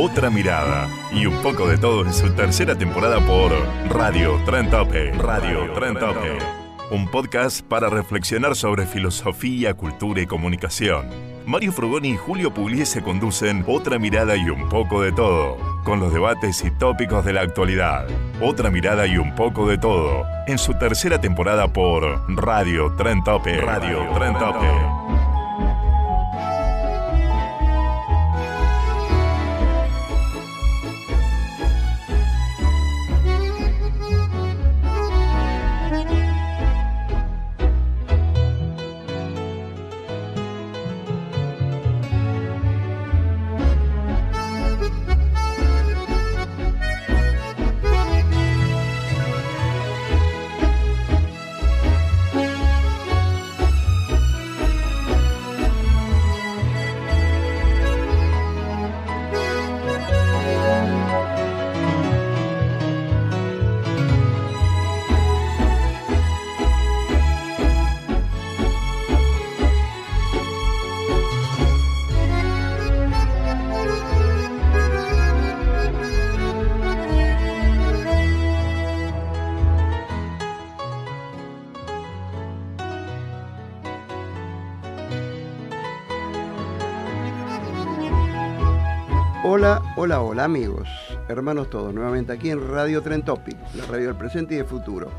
Otra mirada y un poco de todo en su tercera temporada por Radio Tren Tope. Radio Tren Tope. Un podcast para reflexionar sobre filosofía, cultura y comunicación. Mario Frugoni y Julio Pugliese conducen Otra mirada y un poco de todo, con los debates y tópicos de la actualidad. Otra mirada y un poco de todo, en su tercera temporada por Radio Tren Tope. Radio Tren Tope. Hola, hola, amigos, hermanos todos, nuevamente aquí en Radio Tren Topic, la radio del presente y del futuro.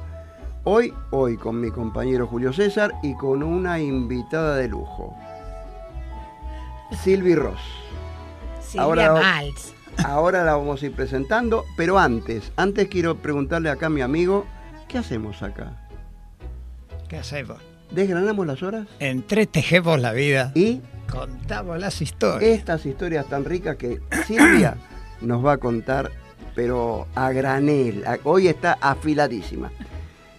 Hoy, hoy con mi compañero Julio César y con una invitada de lujo, Silvi Ross. Silvia Ahora- Maltz. Ahora la vamos a ir presentando, pero antes, antes quiero preguntarle acá a mi amigo, ¿qué hacemos acá? ¿Qué hacemos? ¿Desgranamos las horas? Entretejemos la vida. Y Contamos las historias. estas historias tan ricas que Silvia nos va a contar, pero a granel. Hoy está afiladísima.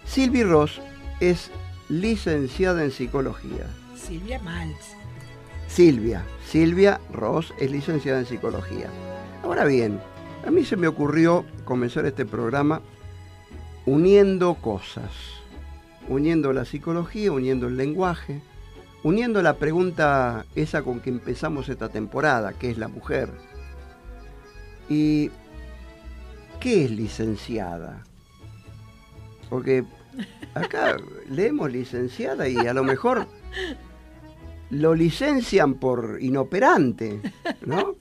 Silvi Ross es licenciada en psicología. Silvia Maltz. Silvia, Silvia Ross es licenciada en psicología. Ahora bien, a mí se me ocurrió comenzar este programa uniendo cosas, uniendo la psicología, uniendo el lenguaje, uniendo la pregunta esa con que empezamos esta temporada, que es la mujer. ¿Y qué es licenciada? Porque acá leemos licenciada y a lo mejor lo licencian por inoperante, ¿no?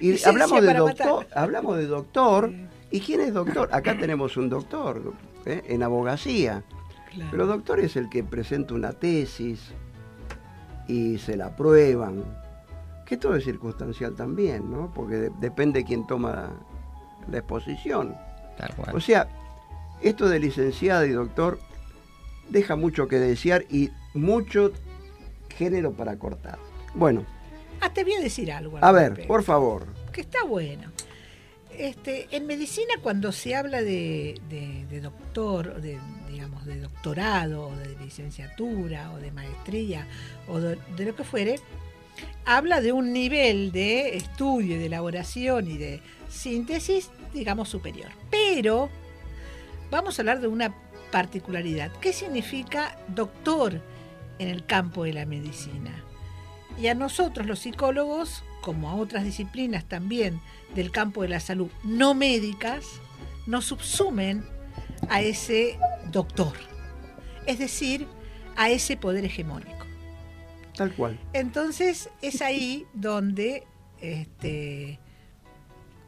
Y Licencia hablamos de doctor, matar. hablamos de doctor. ¿Y quién es doctor? Acá tenemos un doctor ¿eh? en abogacía. Claro. Pero doctor es el que presenta una tesis y se la aprueban. Que todo es circunstancial también, ¿no? Porque de- depende de quién toma la exposición. Tal cual. O sea, esto de licenciada y doctor deja mucho que desear y mucho género para cortar. Bueno, Ah, te voy a decir algo. al a ver, respecto, por favor. Que está bueno. Este, en medicina cuando se habla de, de- de doctor, de, digamos, de doctorado, o de licenciatura, o de maestría, o de, lo que fuere, habla de un nivel de estudio, de elaboración y de síntesis, digamos, superior. Pero vamos a hablar de una particularidad. ¿Qué significa doctor en el campo de la medicina? Y a nosotros los psicólogos, como a otras disciplinas también del campo de la salud no médicas, nos subsumen a ese doctor, es decir, a ese poder hegemónico. Tal cual. Entonces es ahí donde, este,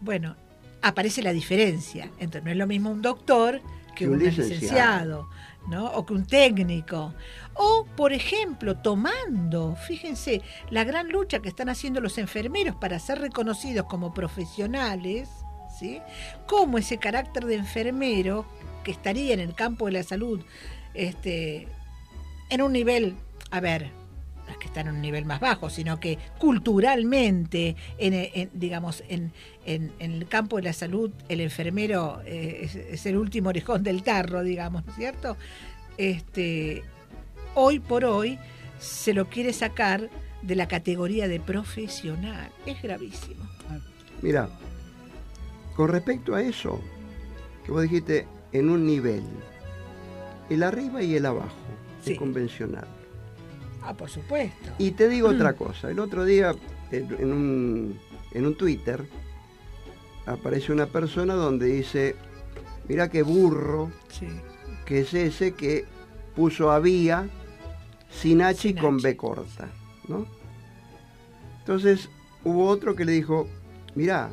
bueno, aparece la diferencia. Entonces no es lo mismo un doctor que, Que un un, licenciado. licenciado, ¿no? O que un técnico. O, por ejemplo, tomando, fíjense, la gran lucha que están haciendo los enfermeros para ser reconocidos como profesionales, ¿sí? Cómo ese carácter de enfermero que estaría en el campo de la salud, este, en un nivel, a ver, las que están en un nivel más bajo, sino que culturalmente, en, digamos, en, en, el campo de la salud, el enfermero eh, es, el último orejón del tarro, digamos, ¿no es cierto? Este, hoy por hoy se lo quiere sacar de la categoría de profesional. Es gravísimo. Mira, con respecto a eso, que vos dijiste en un nivel, el arriba y el abajo, es convencional. Ah, por supuesto. Y te digo otra cosa, el otro día en un, en un Twitter aparece una persona donde dice, mira qué burro que es ese que puso a vía sin H y con B corta, ¿no? Entonces hubo otro que le dijo, mira,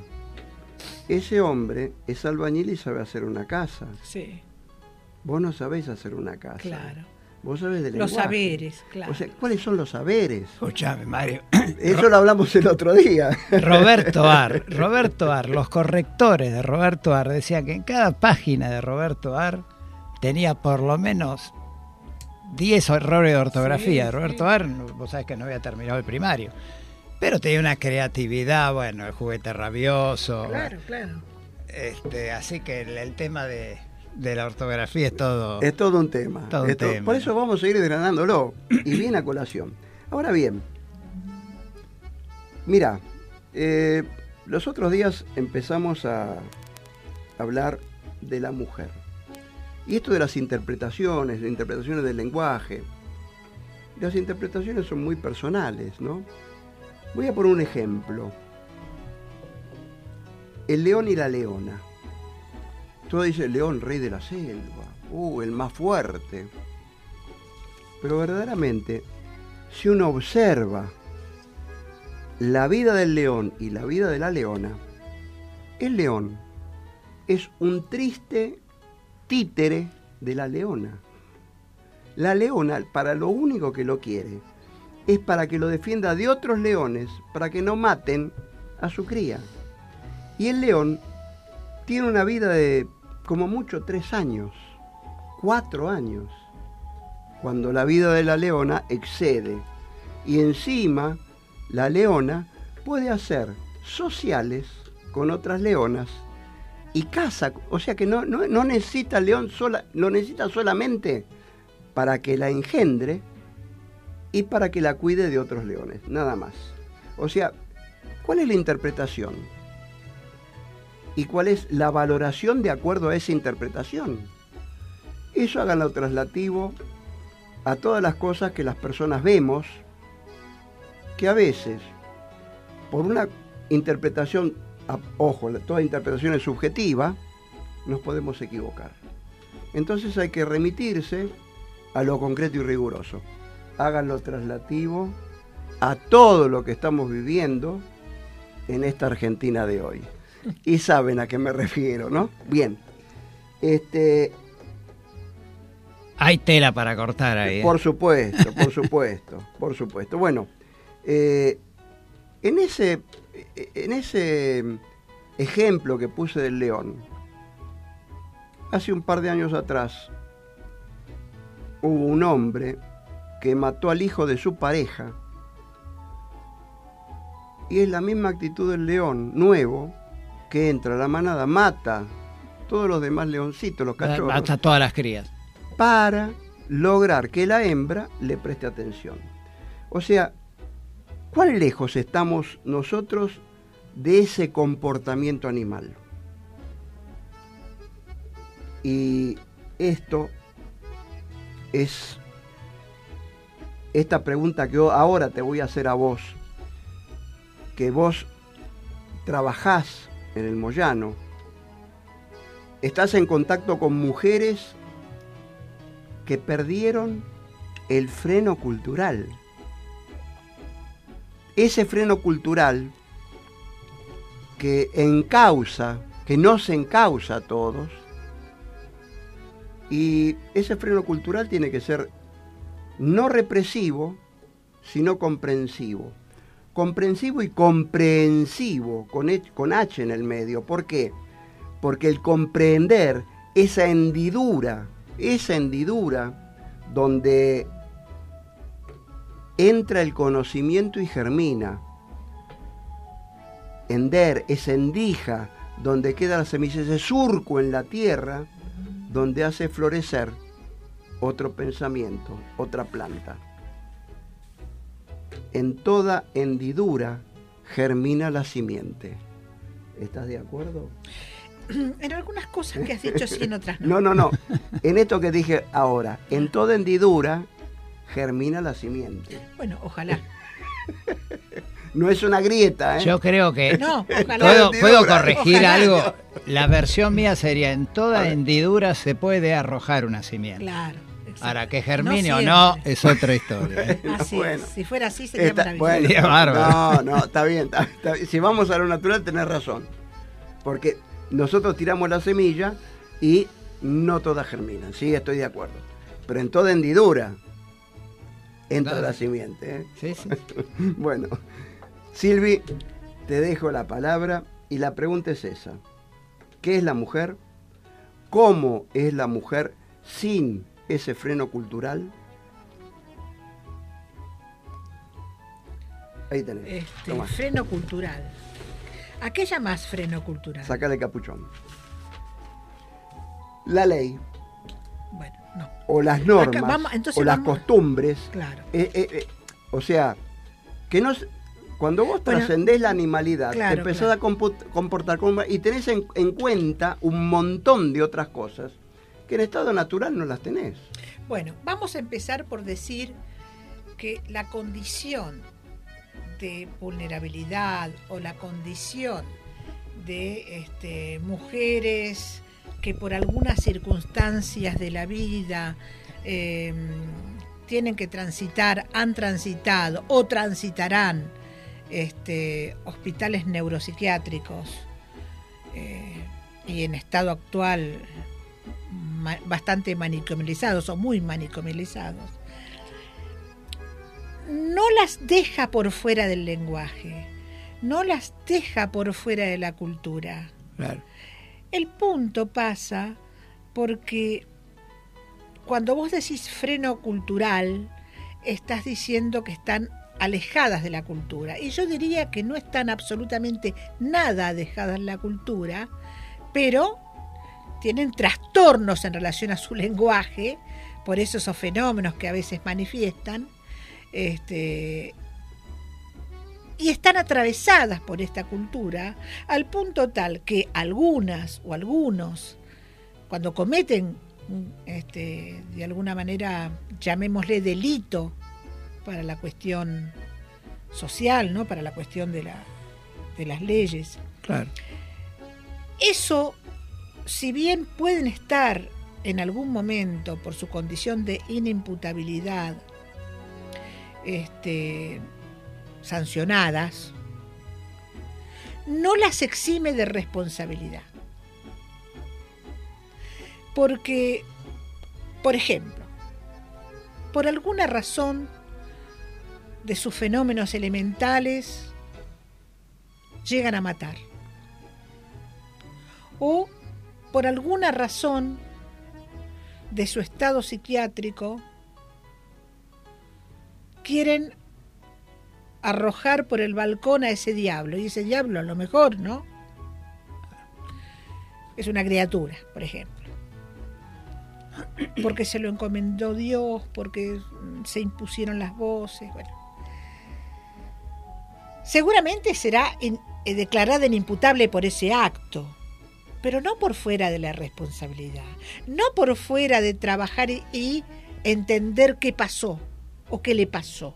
ese hombre es albañil y sabe hacer una casa. Sí. Vos no sabés hacer una casa. Claro. Vos sabés de Los saberes, claro. O sea, ¿cuáles son los saberes? Escuchame, Mario. Eso lo hablamos el otro día. Roberto Ar, Roberto Ar, los correctores de Roberto Ar decían que en cada página de Roberto Ar tenía por lo menos 10 errores de ortografía. Roberto Ar, vos sabés que no había terminado el primario. Pero tenía una creatividad, bueno, el juguete rabioso. Claro, claro. Este, así que el tema de, de la ortografía es todo. Es todo un tema. Por eso vamos a ir desgranándolo. y bien a colación. Ahora bien, mira, eh, los otros días empezamos a hablar de la mujer. Y esto de las interpretaciones, de interpretaciones del lenguaje. Las interpretaciones son muy personales, ¿no? Voy a poner un ejemplo. El león y la leona. Todo dice león, rey de la selva, uh, el más fuerte. Pero verdaderamente, si uno observa la vida del león y la vida de la leona, el león es un triste títere de la leona. La leona, para lo único que lo quiere, es para que lo defienda de otros leones, para que no maten a su cría. Y el león tiene una vida de como mucho tres años, cuatro años, cuando la vida de la leona excede. Y encima la leona puede hacer sociales con otras leonas y caza, o sea que no, no, necesita el león sola, lo necesita solamente para que la engendre y para que la cuide de otros leones, nada más. O sea, ¿cuál es la interpretación? y cuál es la valoración de acuerdo a esa interpretación. Eso háganlo traslativo a todas las cosas que las personas vemos, que a veces, por una interpretación, ojo, toda interpretación es subjetiva, nos podemos equivocar. Entonces hay que remitirse a lo concreto y riguroso. Háganlo traslativo a todo lo que estamos viviendo en esta Argentina de hoy y saben a qué me refiero, ¿no? Bien. Este. Hay tela para cortar ahí. ¿eh? Por supuesto, por supuesto, por supuesto. Bueno, eh, en ese, en ese ejemplo que puse del león, hace un par de años atrás hubo un hombre que mató al hijo de su pareja y es la misma actitud del león nuevo que entra la manada, mata todos los demás leoncitos, los cachorros. Mata todas las crías. Para lograr que la hembra le preste atención. O sea, ¿cuán lejos estamos nosotros de ese comportamiento animal? Y esto es esta pregunta que ahora te voy a hacer a vos, que vos trabajás en el Moyano, estás en contacto con mujeres que perdieron el freno cultural. Ese freno cultural que encausa, que no se encausa a todos, y ese freno cultural tiene que ser no represivo, sino comprensivo comprensivo y comprensivo, con, H en el medio. ¿Por qué? Porque el comprender esa hendidura, esa hendidura donde entra el conocimiento y germina. Ender es endija, donde queda la semilla, ese surco en la tierra, donde hace florecer otro pensamiento, otra planta. En toda hendidura germina la simiente. ¿Estás de acuerdo? En algunas cosas que has dicho sí, en otras No, no. no, no. En esto que dije ahora, en toda hendidura germina la simiente. Bueno, ojalá. No es una grieta, ¿eh? Yo creo que No, ojalá. puedo, corregir Ojalá. algo. La versión mía sería en toda hendidura se puede arrojar una simiente. Claro. Ahora que germine No o no es otra historia. ¿eh? Así Bueno. es. Si fuera así sería Está- maravilloso. bueno, no, no, está bien, está- está bien. Si vamos a lo natural, tenés razón. Porque nosotros tiramos la semilla y no todas germinan. Sí, estoy de acuerdo. Pero en toda hendidura entra Claro. la simiente. ¿eh? Sí, sí. Bueno, Silvi, te dejo la palabra y la pregunta es esa. ¿Qué es la mujer? ¿Cómo es la mujer sin ese freno cultural? Ahí tenés. Este, Tomá, freno cultural. ¿A qué llamas freno cultural? sacale el capuchón. La ley Bueno, no. o las normas vamos- entonces o las costumbres Claro. Eh, eh, eh, o sea, que no cuando vos Bueno, trascendés la animalidad, claro, te empezás claro. a comportar como y tenés en, en cuenta un montón de otras cosas en estado natural no las tenés. Bueno, vamos a empezar por decir que la condición de vulnerabilidad o la condición de este, mujeres que por algunas circunstancias de la vida eh, tienen que transitar, han transitado o transitarán este, hospitales neuropsiquiátricos eh, y en estado actual ma- bastante manicomializados o muy manicomializados, no las deja por fuera del lenguaje, no las deja por fuera de la cultura. Claro. El punto pasa porque cuando vos decís freno cultural, estás diciendo que están alejadas de la cultura. Y yo diría que no están absolutamente nada alejadas de la cultura, pero tienen trastornos en relación a su lenguaje, por eso esos fenómenos que a veces manifiestan, este, y están atravesadas por esta cultura al punto tal que algunas o algunos, cuando cometen este, de alguna manera, llamémosle delito para la cuestión social, ¿no? para la cuestión de, la, de las leyes, Claro. eso, si bien pueden estar en algún momento por su condición de inimputabilidad este, sancionadas, no las exime de responsabilidad. Porque, por ejemplo, por alguna razón de sus fenómenos elementales, llegan a matar o por alguna razón de su estado psiquiátrico quieren arrojar por el balcón a ese diablo. Y ese diablo a lo mejor, ¿no? Es una criatura, por ejemplo. Porque se lo encomendó Dios, porque se impusieron las voces, bueno. Seguramente será eh, declarada inimputable por ese acto, pero no por fuera de la responsabilidad, no por fuera de trabajar y, entender qué pasó o qué le pasó.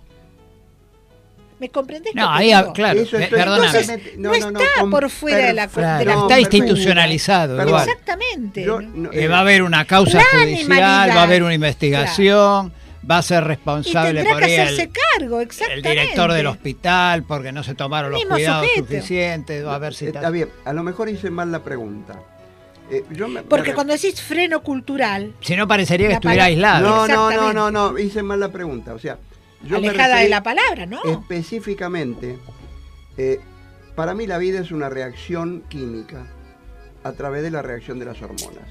¿Me comprendés? No, ahí, claro, perdóname. Entonces, no, está por fuera de la, Claro, de la no, está institucionalizado. Exactamente. Yo ¿no? no- Eh, eh, va a haber una causa judicial, va a haber una investigación, va a ser responsable por que hacerse el, cargo, el exactamente. director del hospital porque no se tomaron los cuidados sujeto. suficientes, va a Está bien, a lo mejor hice mal la pregunta. Eh, yo me- Porque me- cuando decís freno cultural, Si no parecería que estuviera aislado. No, no, no, no, no, hice mal la pregunta. O sea, yo me alejada de la palabra, ¿no? específicamente, eh, para mí la vida es una reacción química a través de la reacción de las hormonas.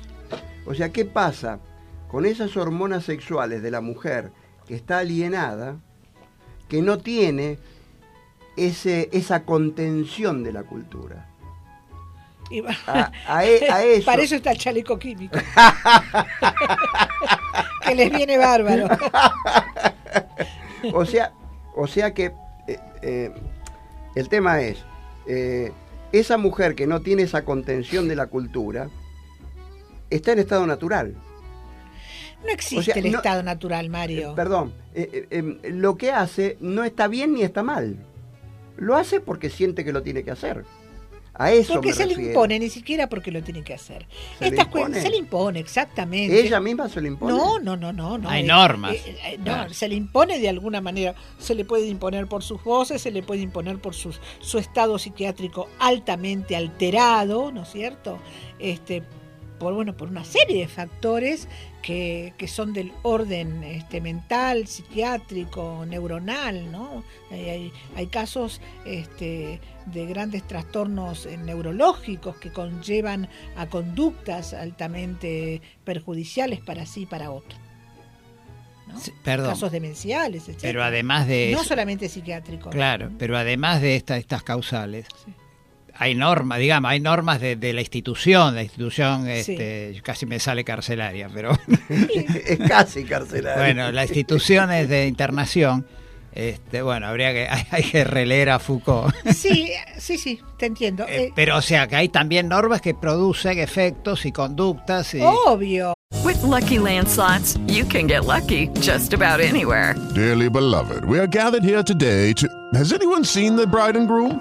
O sea, ¿qué pasa con esas hormonas sexuales de la mujer que está alienada? que no tiene ese, esa contención de la cultura. Y va- A- a e- a eso. Para eso está el chaleco químico. que les viene bárbaro. O sea, o sea que eh, eh, el tema es, eh, esa mujer que no tiene esa contención de la cultura, está en estado natural. No existe O sea, el no- estado natural, Mario. Eh, perdón, eh, eh, eh, lo que hace no está bien ni está mal. Lo hace porque siente que lo tiene que hacer. A eso porque me se le impone, ni siquiera porque lo tiene que hacer. ¿Se le Estas cuen- impone? se le impone, exactamente. Ella misma se lo impone. No, no, no, no. no. Hay Eh, normas. eh, eh, no, Claro. se le impone de alguna manera. Se le puede imponer por sus voces, se le puede imponer por sus, su estado psiquiátrico altamente alterado, ¿no es cierto? Este, por bueno, por una serie de factores que, que son del orden este, mental, psiquiátrico, neuronal, ¿no? Hay, hay- hay casos este, de grandes trastornos eh, neurológicos que conllevan a conductas altamente perjudiciales para sí y para otro. ¿no? Sí, perdón. Casos demenciales, etc. Pero además de no eso- solamente psiquiátricos. Claro, pero además de esta- estas causales, hay normas, digamos, hay normas de, de la institución, la institución, este, casi me sale carcelaria, pero es casi carcelario. bueno, las instituciones de internación, este, bueno, habría que, hay, hay que releer a Foucault. Sí, sí, sí, te entiendo. Eh, Eh, pero o sea que hay también normas que producen efectos y conductas y obvio. With Lucky Land slots, you can get lucky just about anywhere. Dearly beloved, we are gathered here today to. Has anyone seen the bride and groom?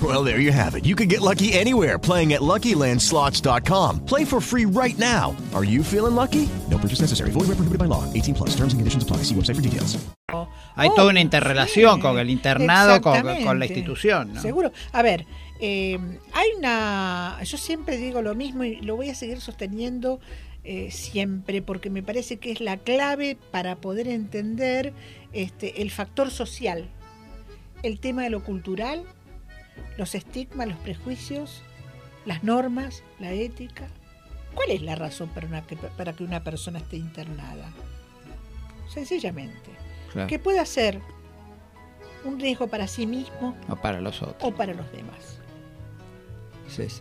Well, there you have it. You can get lucky anywhere playing at LuckyLandSlots.com. Play for free right now. Are you feeling lucky? No purchase necessary. Void where prohibited by law. 18 plus. Terms and conditions apply. See website for details. hay Oh, toda una interrelación sí, con el internado, con, con la institución. ¿no? Seguro. A ver, eh, hay una. Yo siempre digo lo mismo y lo voy a seguir sosteniendo eh, siempre porque me parece que es la clave para poder entender este, el factor social, el tema de lo cultural, los estigmas, los prejuicios, las normas, la ética. ¿Cuál es la razón para, una que, para que una persona esté internada? Sencillamente, Claro. que pueda ser un riesgo para sí mismo O para los otros. o para los demás. Sí, sí.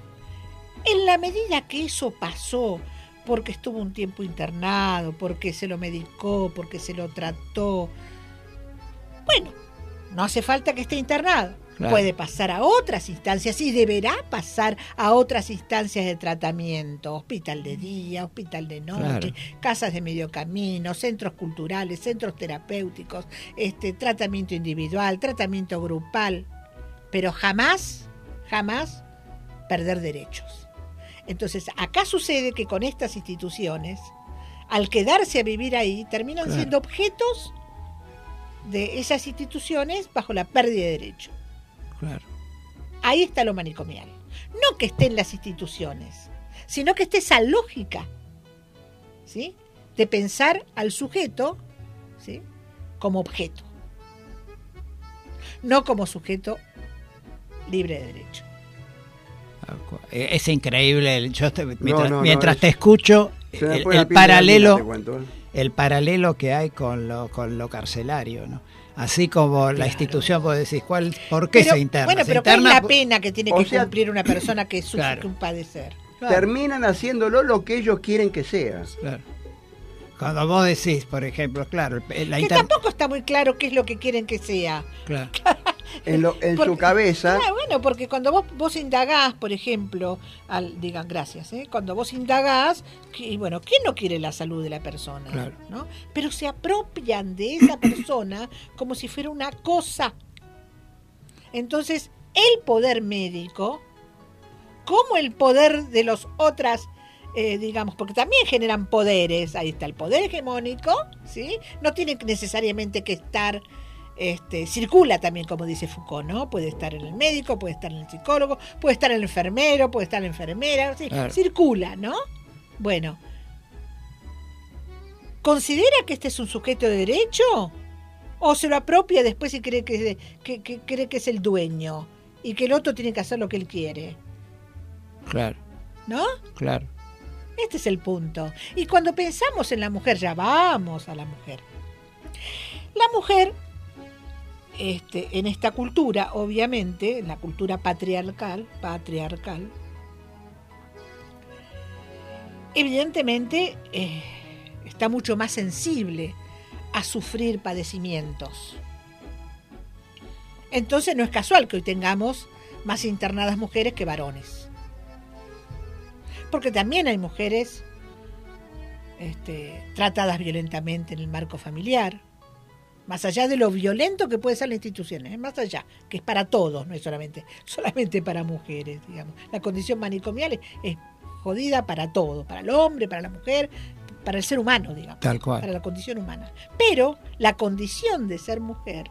En la medida que eso pasó, porque estuvo un tiempo internado, porque se lo medicó, porque se lo trató, bueno, no hace falta que esté internado. Claro. Puede pasar a otras instancias y deberá pasar a otras instancias de tratamiento, hospital de día, hospital de noche, casas de medio camino, centros culturales, centros terapéuticos, este tratamiento individual, tratamiento grupal, pero jamás, jamás perder derechos. Entonces, acá sucede que con estas instituciones, al quedarse a vivir ahí, terminan Claro. siendo objetos de esas instituciones bajo la pérdida de derechos. Claro. Ahí está lo manicomial. No que esté en las instituciones, sino que esté esa lógica, ¿sí? De pensar al sujeto, ¿sí? Como objeto. No como sujeto libre de derecho. Eh, Es increíble. el- Yo te- mientras no, no, mientras te escucho, el, paralelo, cuento, ¿eh? el paralelo que hay con lo, con lo carcelario, ¿no? Así como la institución, vos decís, ¿cuál, ¿por qué Pero, se interna? Bueno, pero ¿cuál es interna la pena que tiene O que sea- cumplir una persona que sufre Claro. un padecer? Terminan haciéndolo lo que ellos quieren que sea. Claro. Cuando vos decís, por ejemplo, claro, el- la Que tampoco está muy claro qué es lo que quieren que sea. claro. En, lo- en Porque- su cabeza, Ah, bueno, porque cuando vos, vos indagás, por ejemplo, al, digan gracias, ¿eh? cuando vos indagás, y bueno, ¿quién no quiere la salud de la persona? Claro. ¿no? Pero se apropian de esa persona como si fuera una cosa. Entonces, el poder médico como el poder de los otras, eh, digamos, porque también generan poderes. Ahí está el poder hegemónico, ¿sí? No tiene necesariamente que estar este, circula también, como dice Foucault, ¿no? Puede estar en el médico, puede estar en el psicólogo, puede estar en el enfermero, puede estar en la enfermera, sí, Claro. circula, ¿no? Bueno, ¿considera que este es un sujeto de derecho? ¿O se lo apropia después y cree que, que- que cree que es el dueño? Y que el otro tiene que hacer lo que él quiere, Claro, ¿no? claro. Este es el punto. Y cuando pensamos en la mujer, ya vamos a la mujer. La mujer, este, en esta cultura, obviamente, en la cultura patriarcal, patriarcal, evidentemente eh, está mucho más sensible a sufrir padecimientos. Entonces no es casual que hoy tengamos más internadas mujeres que varones porque también hay mujeres este, tratadas violentamente en el marco familiar, más allá de lo violento que puede ser la institución, ¿eh? más allá, que es para todos, no es solamente, solamente para mujeres, digamos. La condición manicomial es, es jodida para todo, para el hombre, para la mujer, para el ser humano, digamos, Tal cual. para la condición humana. Pero la condición de ser mujer,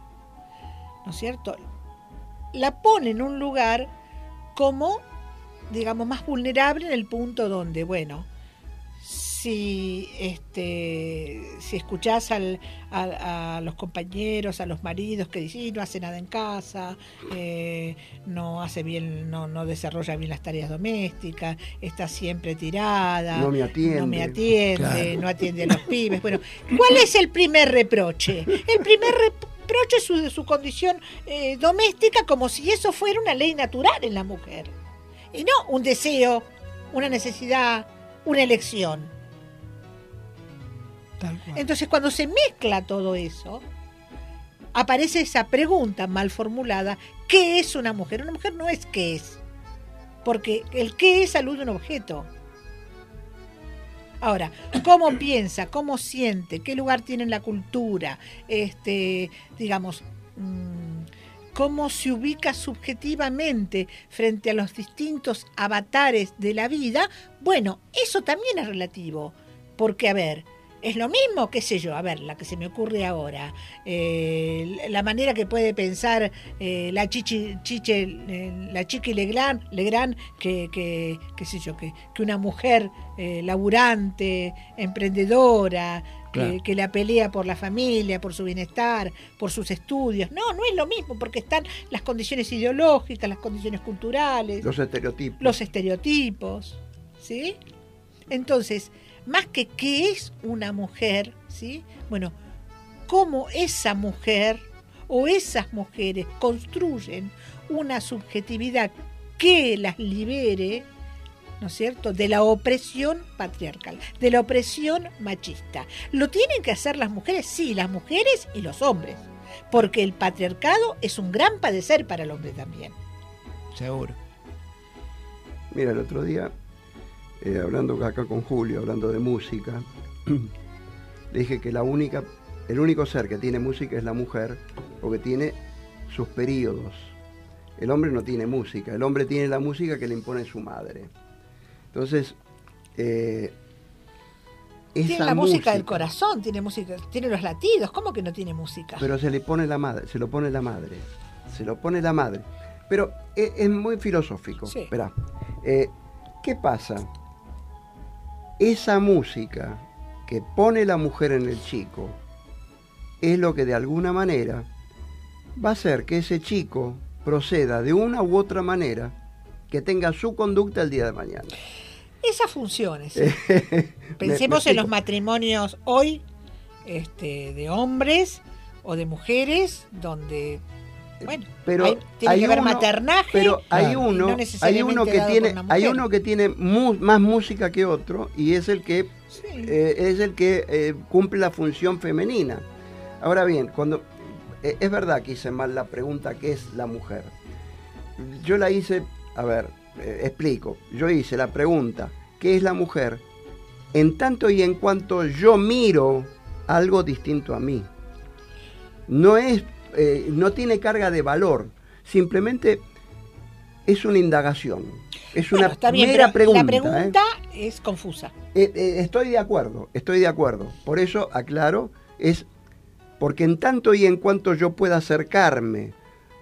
¿no es cierto? La pone en un lugar como digamos, más vulnerable en el punto donde, bueno, si este si escuchás al, a, a los compañeros, a los maridos que dicen "Y no hace nada en casa, eh, no hace bien, no, no desarrolla bien las tareas domésticas, está siempre tirada, No me atiende. no me atiende, Claro. no atiende a los pibes. Bueno, ¿cuál es el primer reproche? El primer reproche es su, su condición eh, doméstica como si eso fuera una ley natural en la mujer. Y no un deseo, una necesidad, una elección. Entonces cuando se mezcla todo eso, aparece esa pregunta mal formulada, ¿qué es una mujer? Una mujer no es qué es, porque el qué es alude a un objeto. Ahora, ¿cómo piensa? ¿Cómo siente? ¿Qué lugar tiene en la cultura? Este, digamos, mm, cómo se ubica subjetivamente frente a los distintos avatares de la vida, bueno, eso también es relativo. Porque, a ver, es lo mismo, qué sé yo, a ver, la que se me ocurre ahora, eh, la manera que puede pensar eh, la chichi, chiche, eh, la chiqui Legrand, Legrand que, que, qué sé yo, que, que una mujer eh, laburante, emprendedora, que la pelea por la familia, por su bienestar, por sus estudios. No, no es lo mismo, porque están las condiciones ideológicas, las condiciones culturales, Los estereotipos. los estereotipos, ¿sí? Entonces, más que qué es una mujer, ¿sí? Bueno, cómo esa mujer o esas mujeres construyen una subjetividad que las libere, ¿no es cierto?, de la opresión patriarcal, de la opresión machista. ¿Lo tienen que hacer las mujeres? Sí, las mujeres y los hombres, porque el patriarcado es un gran padecer para el hombre también. Seguro. Mira, el otro día, eh, hablando acá con Julio, hablando de música, le dije que la única, el único ser que tiene música es la mujer, porque tiene sus periodos. El hombre no tiene música, el hombre tiene la música que le impone su madre. Entonces, eh, Tiene la música, del corazón, tiene música, tiene los latidos, ¿cómo que no tiene música? Pero se le pone la madre, se lo pone la madre. Se lo pone la madre. Pero es, es muy filosófico. Sí. Eh, ¿Qué pasa? Esa música que pone la mujer en el chico es lo que de alguna manera va a hacer que ese chico proceda de una u otra manera que tenga su conducta el día de mañana. Esas funciones. Pensemos me en los matrimonios hoy este, de hombres o de mujeres donde, bueno, pero hay- tiene hay que haber uno- maternaje. pero hay no uno hay uno que tiene hay uno que tiene mu- más música que otro y es el que eh, es el que eh, cumple la función femenina. Ahora bien cuando eh, es verdad que hice mal la pregunta qué es la mujer yo la hice a ver eh, explico. Yo hice la pregunta qué es la mujer en tanto y en cuanto yo miro algo distinto a mí. No es eh, no tiene carga de valor simplemente es una indagación. Es una Bueno, está bien, mera pero pregunta. la pregunta ¿eh? es confusa. Eh, eh, estoy de acuerdo, estoy de acuerdo. Por eso aclaro, es porque en tanto y en cuanto yo pueda acercarme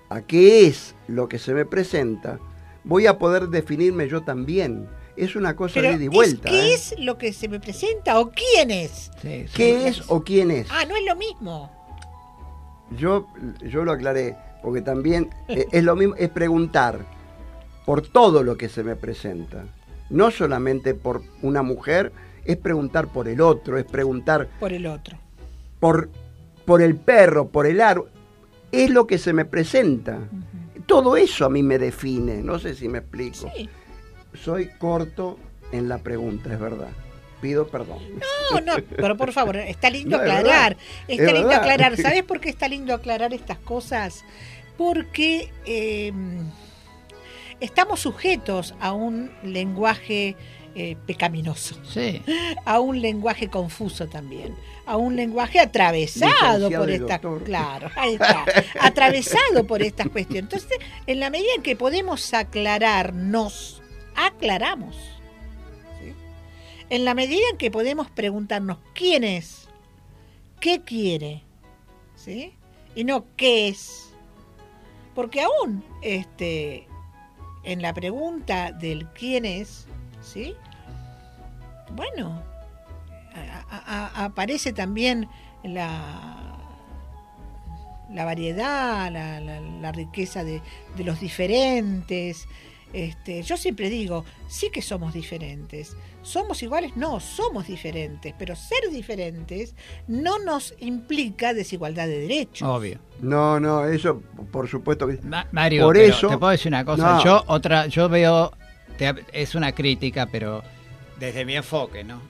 a qué es lo que se me presenta, voy a poder definirme yo también. Es una cosa Pero de ida y es- vuelta. ¿qué ¿eh? es lo que se me presenta o quién es? ¿Qué es o quién es? Ah, no es lo mismo. Yo, yo lo aclaré, porque también eh, es lo mismo, es preguntar por todo lo que se me presenta. No solamente por una mujer, es preguntar por el otro, es preguntar Por el otro. por, por el perro, por el árbol. Es lo que se me presenta. Todo eso a mí me define, no sé si me explico. Soy corto en la pregunta, es verdad. Pido perdón. No, no, pero por favor, está lindo No, es aclarar. verdad, Está es lindo verdad. aclarar. ¿Sabes por qué está lindo aclarar estas cosas? Porque eh, estamos sujetos a un lenguaje eh, pecaminoso. Sí. A un lenguaje confuso también. A un lenguaje atravesado Licenciado por estas. Claro, ahí está. atravesado por estas cuestiones. Entonces, en la medida en que podemos aclararnos, aclaramos. En la medida en que podemos preguntarnos quién es, qué quiere, ¿sí? Y no qué es. Porque aún este, en la pregunta del quién es, ¿sí? Bueno, aparece también la, la variedad, la riqueza de, de los diferentes. Este, yo siempre digo, sí que somos diferentes. ¿Somos iguales? No, somos diferentes, pero ser diferentes no nos implica desigualdad de derechos. Obvio. No, no, eso por supuesto que... Mario, por pero eso, te puedo decir una cosa. No. Yo otra, yo veo, te- es una crítica, pero desde mi enfoque, ¿no?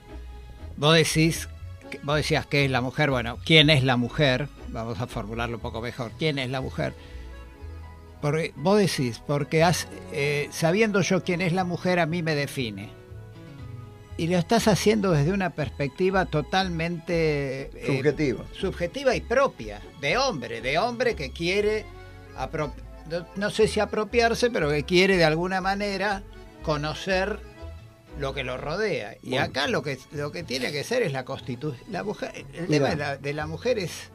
Vos decís, vos decías qué es la mujer. Bueno, ¿quién es la mujer? Vamos a formularlo un poco mejor. ¿Quién es la mujer? Porque vos decís, porque has- eh, sabiendo yo quién es la mujer, a mí me define. Y lo estás haciendo desde una perspectiva totalmente eh, Subjetiva. subjetiva y propia, de hombre, de hombre que quiere, no, no sé si apropiarse, pero que quiere de alguna manera conocer lo que lo rodea. Y Bueno. acá lo que, lo que tiene que ser es la constitución. La mujer, el tema de la, de la mujer es,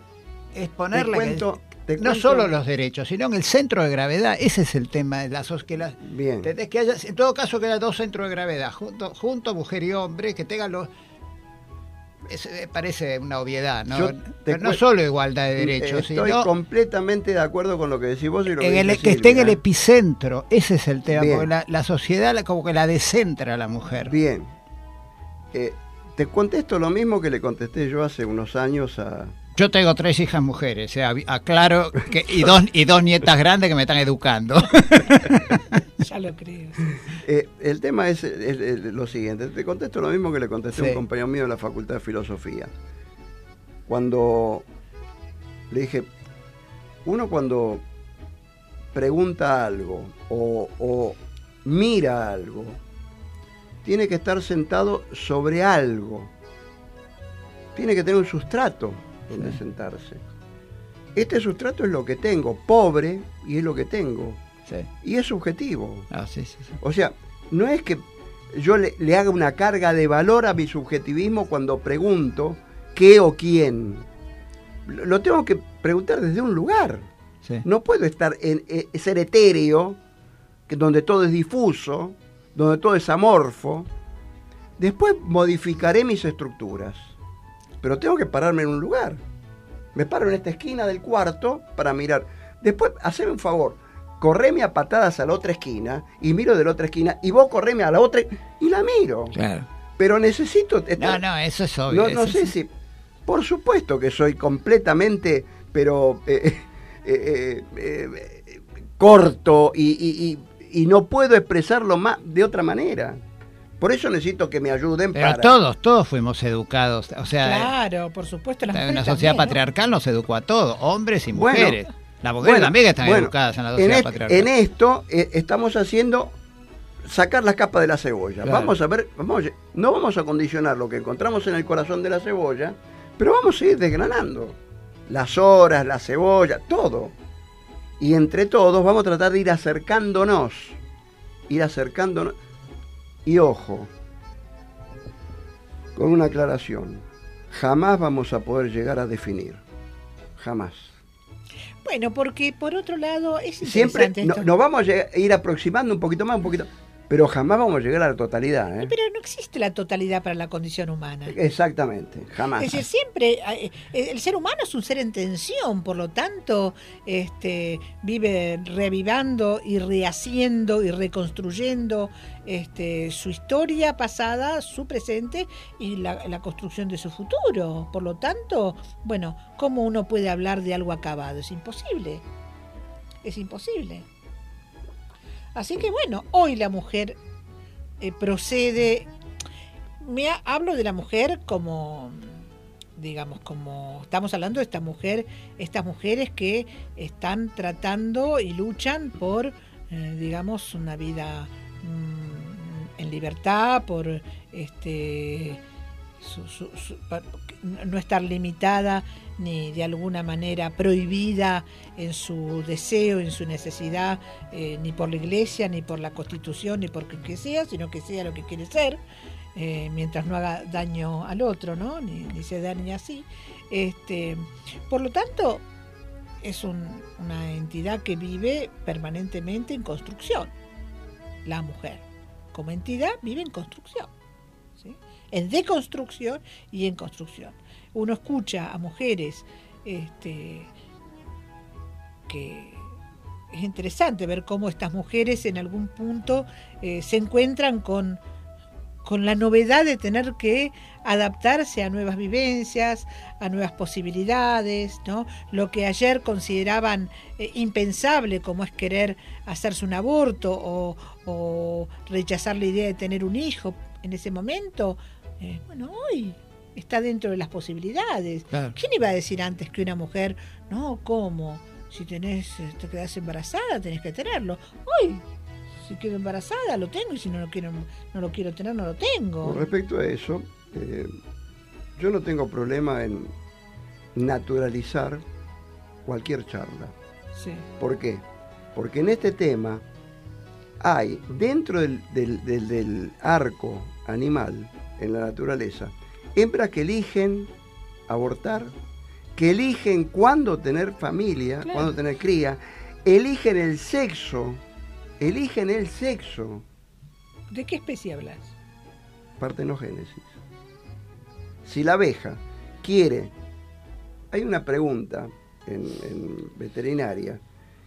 es ponerle Te cuento- no cuento- solo los derechos, sino en el centro de gravedad. Ese es el tema de la sos- que la- Bien. que haya, en todo caso que haya dos centros de gravedad, junto, junto mujer y hombre, que tengan los es- eh, parece una obviedad, ¿no? Pero no solo igualdad de derechos, Estoy sino completamente de acuerdo con lo que decís vos y lo que el, dice que esté en el epicentro. Ese es el tema, Bien. porque la, la sociedad como que la descentra a la mujer. Bien. Eh, te contesto lo mismo que le contesté yo hace unos años a... Yo tengo tres hijas mujeres, o sea, aclaro, que, y, dos, y dos nietas grandes que me están educando. Ya lo creo. Eh, el tema es, es- es lo siguiente. Te contesto lo mismo que le contesté a un compañero mío de la Facultad de Filosofía. Cuando le dije, uno cuando pregunta algo o, o mira algo, tiene que estar sentado sobre algo. Tiene que tener un sustrato donde sentarse. Este sustrato es lo que tengo, pobre, y es lo que tengo. Y es subjetivo. Ah, sí. O sea, no es que yo le, le haga una carga de valor a mi subjetivismo cuando pregunto qué o quién. Lo tengo que preguntar desde un lugar. No puedo estar en, eh, ser etéreo, que donde todo es difuso, donde todo es amorfo. Después modificaré mis estructuras. Pero tengo que pararme en un lugar. Me paro en esta esquina del cuarto para mirar. Después, haceme un favor, correme a patadas a la otra esquina y miro de la otra esquina y vos correme a la otra y la miro. Claro. Pero necesito No, estar- no, eso es obvio. no, sé es- si. Por supuesto que soy completamente, pero eh, eh, eh, eh, corto y, y- y- y no puedo expresarlo más de otra manera. Por eso necesito que me ayuden Pero para. todos, todos fuimos educados. O sea, Claro, por supuesto. Las en una sociedad también, ¿no? patriarcal nos educó a todos, hombres y Bueno, mujeres. Las mujeres bueno, también están bueno, educadas en la en, sociedad patriarcal. en esto eh, estamos haciendo sacar las capas de la cebolla. Claro. Vamos a ver, vamos, no vamos a condicionar lo que encontramos en el corazón de la cebolla, pero vamos a ir desgranando las horas, la cebolla, todo. Y entre todos vamos a tratar de ir acercándonos ir acercándonos. Y ojo, con una aclaración, jamás vamos a poder llegar a definir. Jamás. Bueno, porque por otro lado es Siempre no- nos vamos a ir aproximando un poquito más, un poquito, pero jamás vamos a llegar a la totalidad. ¿eh? Pero no existe la totalidad para la condición humana. Exactamente, jamás. Es decir, siempre eh, eh, el ser humano es un ser en tensión, por lo tanto, este, vive revivando y rehaciendo y reconstruyendo este, su historia pasada, su presente y la, la construcción de su futuro. Por lo tanto, bueno, ¿cómo uno puede hablar de algo acabado? Es imposible. Es imposible. Así que bueno, hoy la mujer eh, procede me ha- hablo de la mujer como digamos como estamos hablando de esta mujer estas mujeres que están tratando y luchan por eh, digamos una vida mm, en libertad por este su- no estar limitada ni de alguna manera prohibida en su deseo, en su necesidad, eh, ni por la iglesia, ni por la constitución, ni por que sea, sino que sea lo que quiere ser, eh, mientras no haga daño al otro, ¿no? Ni, ni se dañe así. Este, por lo tanto, es un- una entidad que vive permanentemente en construcción. La mujer, como entidad, vive en construcción. En deconstrucción y en construcción. Uno escucha a mujeres este, que es interesante ver cómo estas mujeres en algún punto eh, se encuentran con, con la novedad de tener que adaptarse a nuevas vivencias, a nuevas posibilidades, ¿no? Lo que ayer consideraban eh, impensable, como es querer hacerse un aborto o rechazar la idea de tener un hijo en ese momento, eh, bueno, hoy está dentro de las posibilidades. Claro. ¿Quién iba a decir antes que una mujer, no, cómo? Si tenés, te quedás embarazada, tenés que tenerlo. Hoy, si quedo embarazada, lo tengo, y si no lo quiero, no lo quiero tener, no lo tengo. Con respecto a eso, eh, yo no tengo problema en naturalizar cualquier charla. Sí. ¿Por qué? Porque en este tema hay, dentro del, del- del- del arco animal en la naturaleza, hembras que eligen abortar, que eligen cuándo tener familia, Claro. cuándo tener cría, eligen el sexo, eligen el sexo, ¿De qué especie hablas? partenogénesis. Si la abeja quiere, hay una pregunta en, en veterinaria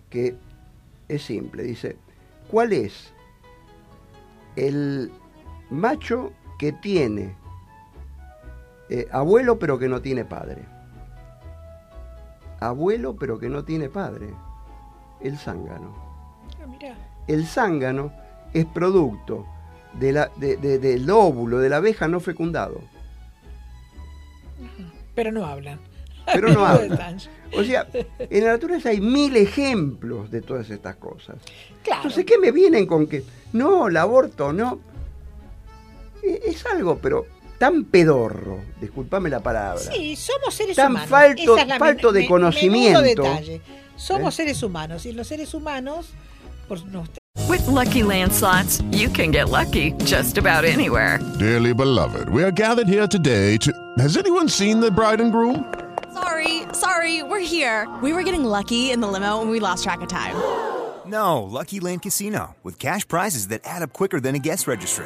que es simple, dice, ¿cuál es el macho que tiene eh, abuelo pero que no tiene padre? Abuelo pero que no tiene padre. El zángano. Ah. El zángano es producto de la- de- de- del óvulo de la abeja no fecundado. Pero no hablan. Pero no habla. Detalle. O sea, en la naturaleza hay mil ejemplos de todas estas cosas. Claro. Entonces, ¿qué me vienen con que no, el aborto no? E- Es algo, pero tan pedorro, discúlpame la palabra. Sí, somos seres Tan humanos. falto- es falto de me- conocimiento. detalle. Somos ¿Eh? seres humanos y los seres humanos por, nos With Lucky Land slots, you can get lucky just about anywhere. Dearly beloved, we are gathered here today to. Has anyone seen the bride and groom? Sorry, sorry, we're here. We were getting lucky in the limo and we lost track of time. No, Lucky Land Casino, with cash prizes that add up quicker than a guest registry.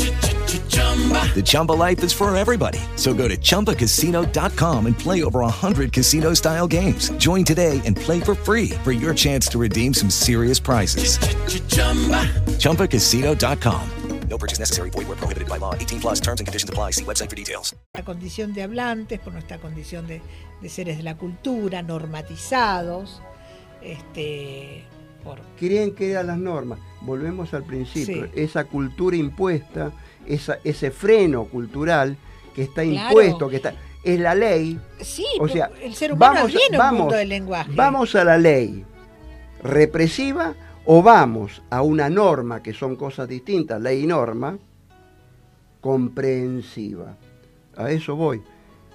The Chumba life is for everybody. So go to ChumbaCasino.com and play over 100 casino style games. Join today and play for free for your chance to redeem some serious prizes. ChumbaCasino.com. No purchase necessary. Void where prohibited by law. 18 plus terms and conditions apply. See website for details. la condición de hablantes, por nuestra condición de, de seres de la cultura, normatizados, este, por Querían que eran las normas. Volvemos al principio. Sí. Esa cultura impuesta, esa- ese freno cultural que está Claro. impuesto, que está es la ley. Sí, o sea, el ser humano vamos, viene un vamos, mundo del lenguaje. vamos a la ley represiva o vamos a una norma que son cosas distintas, ley y norma comprensiva. A eso voy.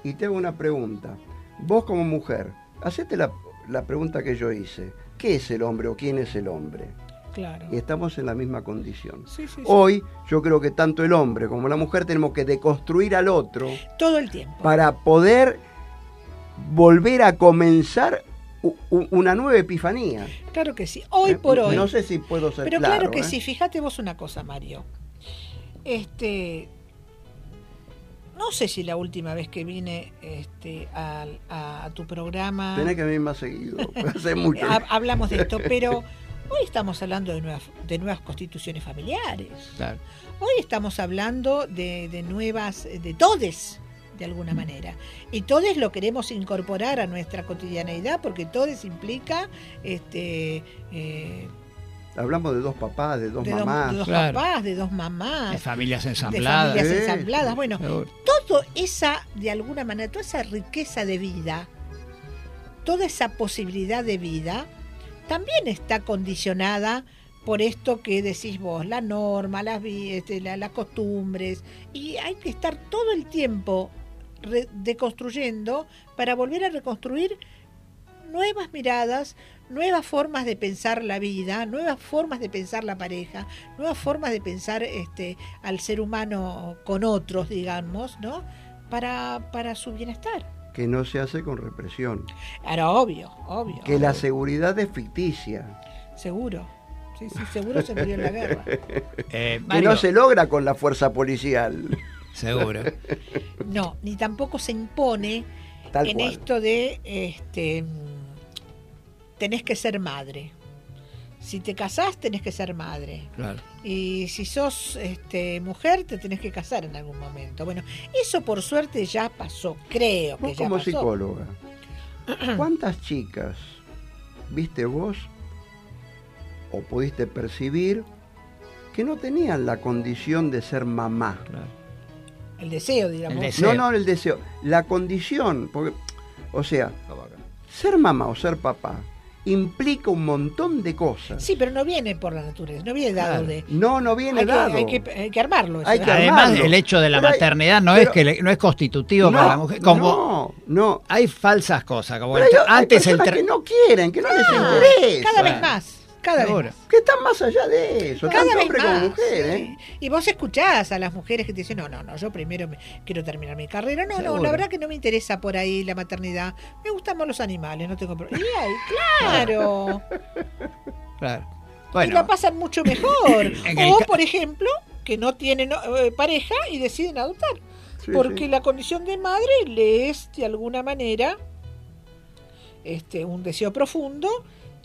Y te hago una pregunta. Vos como mujer, hacete la, la pregunta que yo hice. ¿Qué es el hombre o quién es el hombre? Claro. Y estamos en la misma condición. Sí, sí, sí. Hoy yo creo que tanto el hombre como la mujer tenemos que deconstruir al otro Todo el tiempo. para poder volver a comenzar una nueva epifanía. Claro que sí. Hoy Eh, por hoy. No sé si puedo ser Pero claro. claro que ¿eh? sí, fíjate vos una cosa, Mario. Este. No sé si la última vez que vine este, a, a tu programa. Tenés que venir más seguido. Hace mucho. hab- hablamos de esto, pero hoy estamos hablando de nuevas, de nuevas constituciones familiares. Claro. Hoy estamos hablando de, de nuevas, de todes, de alguna manera. Y todes lo queremos incorporar a nuestra cotidianeidad porque todes implica este, eh, Hablamos de dos papás, de dos de, dos, mamás. de dos Claro. papás, de dos mamás. De familias de ensambladas. familias Sí. ensambladas. Bueno, todo esa, de alguna manera, toda esa riqueza de vida, toda esa posibilidad de vida, también está condicionada por esto que decís vos, la norma, las, este, la- costumbres, y hay que estar todo el tiempo deconstruyendo para volver a reconstruir nuevas miradas, nuevas formas de pensar la vida, nuevas formas de pensar la pareja, nuevas formas de pensar este, al ser humano con otros, digamos, ¿no? Para, para su bienestar. Que no se hace con represión. Ahora, obvio, obvio. Que la seguridad es ficticia. Seguro. Sí, sí, seguro se murió en la guerra. Eh, Que no se logra con la fuerza policial. Seguro. No, ni tampoco se impone Tal en cual. esto de este mm, tenés que ser madre. Si te casás, tenés que ser madre. Claro. Y si sos este, mujer, te tenés que casar en algún momento. Bueno, eso por suerte ya pasó, creo que Vos ya como pasó. psicóloga, ¿cuántas chicas viste vos o pudiste percibir que no tenían la condición de ser mamá? El deseo, digamos. El deseo. No, no el deseo, la condición, porque, o sea, ser mamá o ser papá implica un montón de cosas. Sí, pero no viene por la naturaleza, no viene dado Claro. de... No, no viene hay, que, dado. hay, que, hay que armarlo. eso, Hay ¿eh? que Además, armarlo. el hecho de la Pero maternidad no es que le- no es constitutivo no, para la mujer. Como no, no. hay falsas cosas, como Pero el- hay, hay antes el que no quieren, que no les interesa. cada vez Bueno. más, cada vez más. Que están más allá de eso, Cada tanto vez hombre más. como mujer, sí. ¿eh? Y vos escuchás a las mujeres que te dicen, no, no, no, yo primero me- quiero terminar mi carrera. No, no, la verdad que no me interesa por ahí la maternidad. Me gustan más los animales, no tengo problema. Y ahí, claro. Claro. Y la pasan mucho mejor. O, por ejemplo, que no tienen eh, pareja y deciden adoptar. Sí, porque sí. la condición de madre le es, de alguna manera, este, un deseo profundo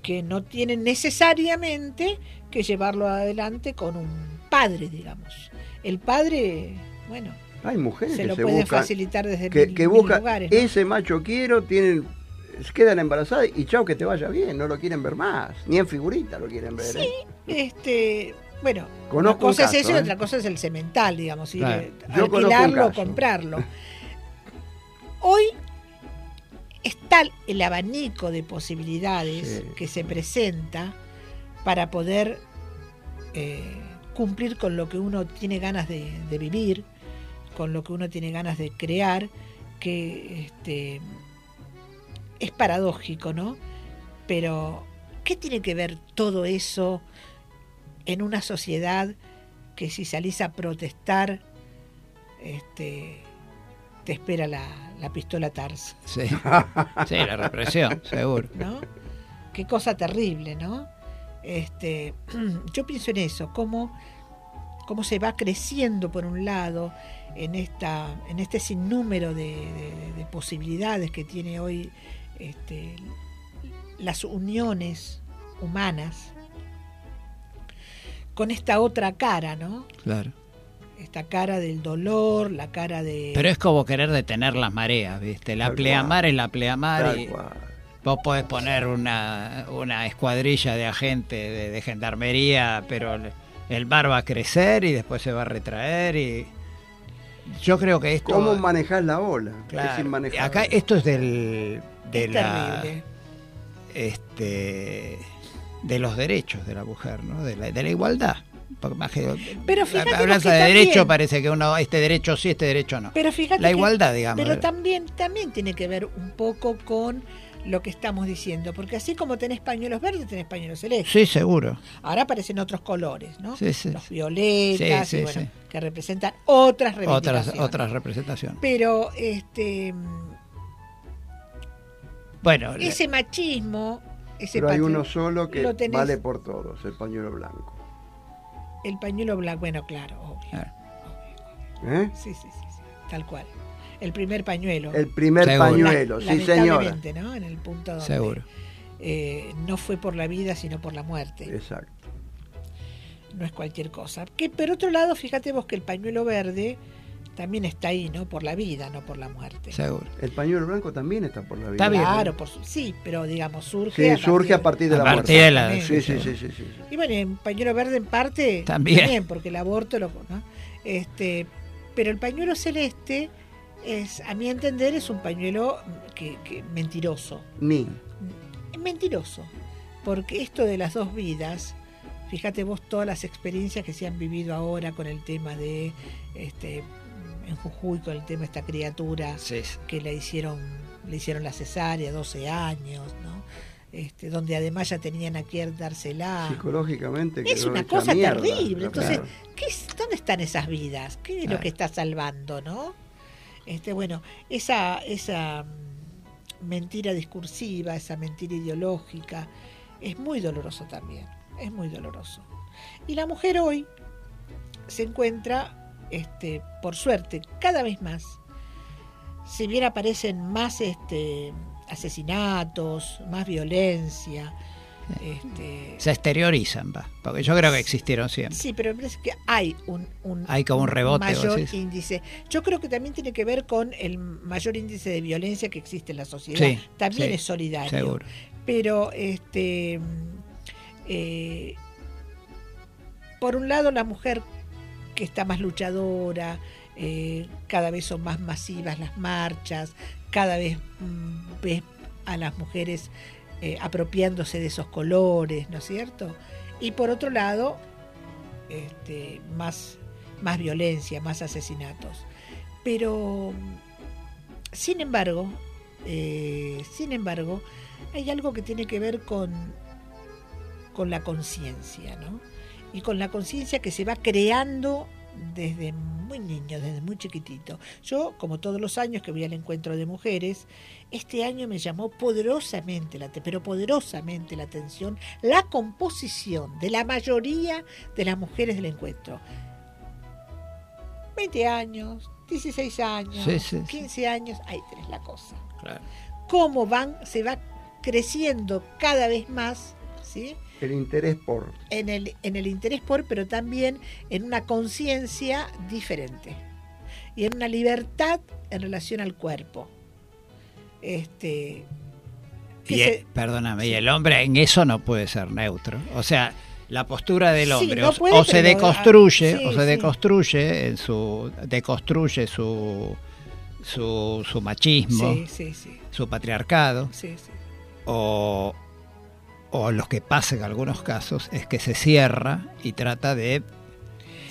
que no tiene necesariamente que llevarlo adelante con un padre, digamos. El padre, bueno, Hay mujeres se que lo se pueden buscan, facilitar desde que, mil- que buscan lugares, ¿no? ese macho quiero, tienen, quedan embarazadas y chao que te vaya bien, no lo quieren ver más, ni en figurita lo quieren ver. ¿eh? Este, bueno, Conozco una un cosa es eso y ¿eh? otra cosa es el cemental, digamos, ir, Claro. alquilarlo caso. comprarlo. Hoy está el abanico de posibilidades Sí. que se presenta para poder eh, cumplir con lo que uno tiene ganas de, de vivir, con lo que uno tiene ganas de crear, que este, es paradójico, ¿no? Pero, ¿qué tiene que ver todo eso en una sociedad que si salís a protestar, este, te espera la, la pistola Tars? sí. Sí, la represión, seguro. ¿no? Qué cosa terrible, ¿no? Este, yo pienso en eso, cómo, cómo se va creciendo por un lado en esta, en este sinnúmero de, de- de posibilidades que tiene hoy este, las uniones humanas con esta otra cara, ¿no? Claro. Esta cara del dolor, la cara de Pero es como querer detener las mareas, ¿viste? La Tal pleamar es la pleamar Tal y cual. vos podés poner una, una escuadrilla de agentes de, de gendarmería, pero el, mar va a crecer y después se va a retraer y Yo creo que esto. ¿Cómo manejar la ola? Claro. Es inmanejable. Acá esto es del. De Es la. terrible. Este. De los derechos de la mujer, ¿no? De la, de la igualdad. Pero fíjate Hablas que de derecho, también- parece que uno, este derecho sí, este derecho no. Pero fíjate la que- igualdad, digamos. Pero también, también tiene que ver un poco con lo que estamos diciendo, porque así como tenés pañuelos verdes, tenés pañuelos celestes. Sí, seguro. Ahora aparecen otros colores, ¿no? Sí, sí, Los violetas, Sí, y bueno, sí. que representan otras Otras, reivindicaciones. otras representaciones. Pero este Bueno, ese machismo, ese Pero hay uno solo que vale por todos, el pañuelo blanco. El pañuelo blanco, bueno, claro, obvio. ¿Eh? Sí, sí, sí, sí, tal cual. El primer pañuelo. El primer Seguro. pañuelo, La- sí señora. lamentablemente, ¿no? En el punto donde Seguro. eh, no fue por la vida, sino por la muerte. Exacto. No es cualquier cosa. Que por otro lado, fíjate vos que el pañuelo verde también está ahí, ¿no? Por la vida, no por la muerte. Seguro. El pañuelo blanco también está por la vida. Está bien. Claro, por su- sí, pero digamos, surge. Sí, a surge a partir de A la partir muerte. de la- Sí, sí, sí, sí, sí, sí, sí. Y bueno, en pañuelo verde en parte También. porque el aborto lo. ¿no? Este, pero el pañuelo celeste es, a mi entender, es un pañuelo que, que mentiroso. Ni. Es mentiroso. Porque esto de las dos vidas, fíjate vos todas las experiencias que se han vivido ahora con el tema de este en Jujuy con el tema de esta criatura Sí, que le hicieron le hicieron la cesárea 12 años, ¿no? Este, donde además ya tenían a quien dársela. Psicológicamente Es una cosa mierda, terrible. Entonces, claro. ¿qué es, ¿dónde están esas vidas? ¿Qué es lo que está salvando, no? Este, bueno, esa, esa mm, mentira discursiva, esa mentira ideológica, es muy doloroso también. Es muy doloroso. Y la mujer hoy se encuentra, este, por suerte, cada vez más. Si bien aparecen más este, asesinatos, más violencia, este, Se exteriorizan, va. Porque yo creo que existieron siempre. Sí, pero me parece que hay un, un- Hay como un rebote, mayor índice. Yo creo que también tiene que ver con el mayor índice de violencia que existe en la sociedad. Sí, también sí, es solidario. seguro. Pero este eh, por un lado la mujer que está más luchadora, eh, cada vez son más masivas las marchas, cada vez mm, ves a las mujeres eh, apropiándose de esos colores, ¿no es cierto? Y por otro lado, este, más, más violencia, más asesinatos. Pero, sin embargo, eh, sin embargo, hay algo que tiene que ver con, con la conciencia, ¿no? Y con la conciencia que se va creando desde muy niño, desde muy chiquitito. Yo, como todos los años que voy al encuentro de mujeres, este año me llamó poderosamente, la, pero poderosamente la atención, la composición de la mayoría de las mujeres del encuentro. 20 años, 16 años, Sí, sí, sí. 15 años, ahí tenés la cosa. Claro. Cómo van, se va creciendo cada vez más, ¿sí? El interés por. en el, en el interés por, pero también en una conciencia diferente y en una libertad en relación al cuerpo. Este, que Y, se- perdóname, y el hombre en eso no puede ser neutro. O sea, la postura del Sí, hombre no o, puede, o se pero, deconstruye, ah, sí, o se sí. deconstruye en su deconstruye su su, su machismo, Sí, sí, sí. su patriarcado, Sí, sí. o o lo que pasa en algunos casos es que se cierra y trata de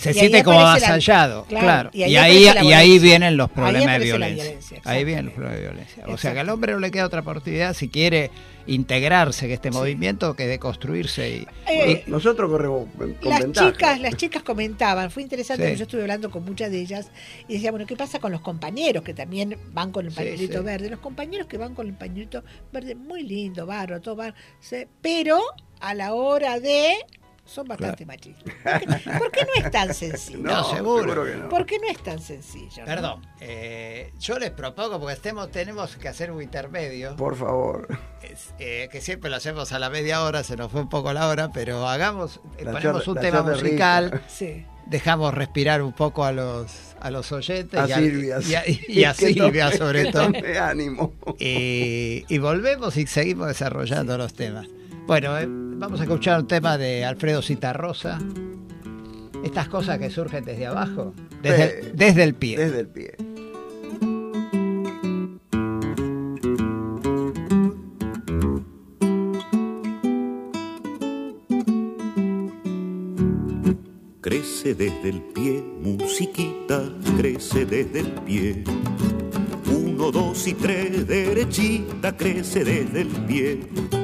se Y ahí siente como la- avasallado, claro, claro, y ahí y ahí, aparece la y ahí violencia. vienen los Ahí problemas de violencia. violencia, ahí vienen los problemas de violencia. O sea que al hombre no le queda otra oportunidad si quiere integrarse en este movimiento que de construirse y, Eh, y- Nosotros corremos con Las ventaja. chicas, las chicas comentaban, fue interesante, Sí. porque yo estuve hablando con muchas de ellas y decía, bueno, ¿qué pasa con los compañeros que también van con el pañuelito sí. verde? Los compañeros que van con el pañuelito verde, muy lindo, barro, todo barro, pero a la hora de son bastante machistas. ¿Por qué, no es tan sencillo? No, seguro. que no. ¿Por qué no es tan sencillo? no? Perdón, eh, yo les propongo, porque estemos, tenemos que hacer un intermedio, Por favor. eh, que siempre lo hacemos a la media hora, se nos fue un poco la hora, pero hagamos, eh, La ponemos un tema musical. Sí. dejamos respirar un poco a los, a los oyentes A y a, Silvia. y a- y a Silvia tome- sobre todo. ánimo. Y, y volvemos y seguimos desarrollando los temas. Bueno, eh, vamos a escuchar un tema de Alfredo Citarrosa. Estas cosas que surgen desde abajo. Desde, desde el pie. Desde el pie. Crece desde el pie, musiquita, crece desde el pie. Uno, dos y tres, derechita, crece desde el pie.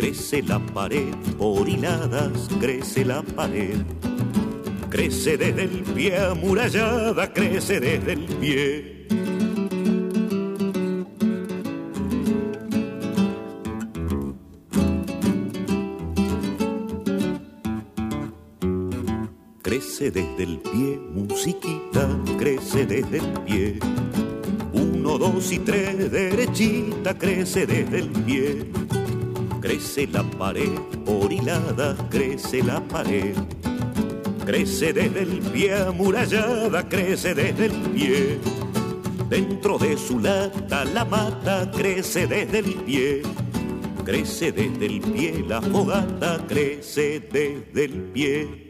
Crece la pared por hiladas, crece la pared. Crece desde el pie, amurallada, crece desde el pie. Crece desde el pie, musiquita, crece desde el pie. Uno, dos y tres, derechita, crece desde el pie. Crece la pared por hilada, crece la pared. Crece desde el pie, amurallada, crece desde el pie. Dentro de su lata la mata, crece desde el pie. Crece desde el pie la fogata, crece desde el pie.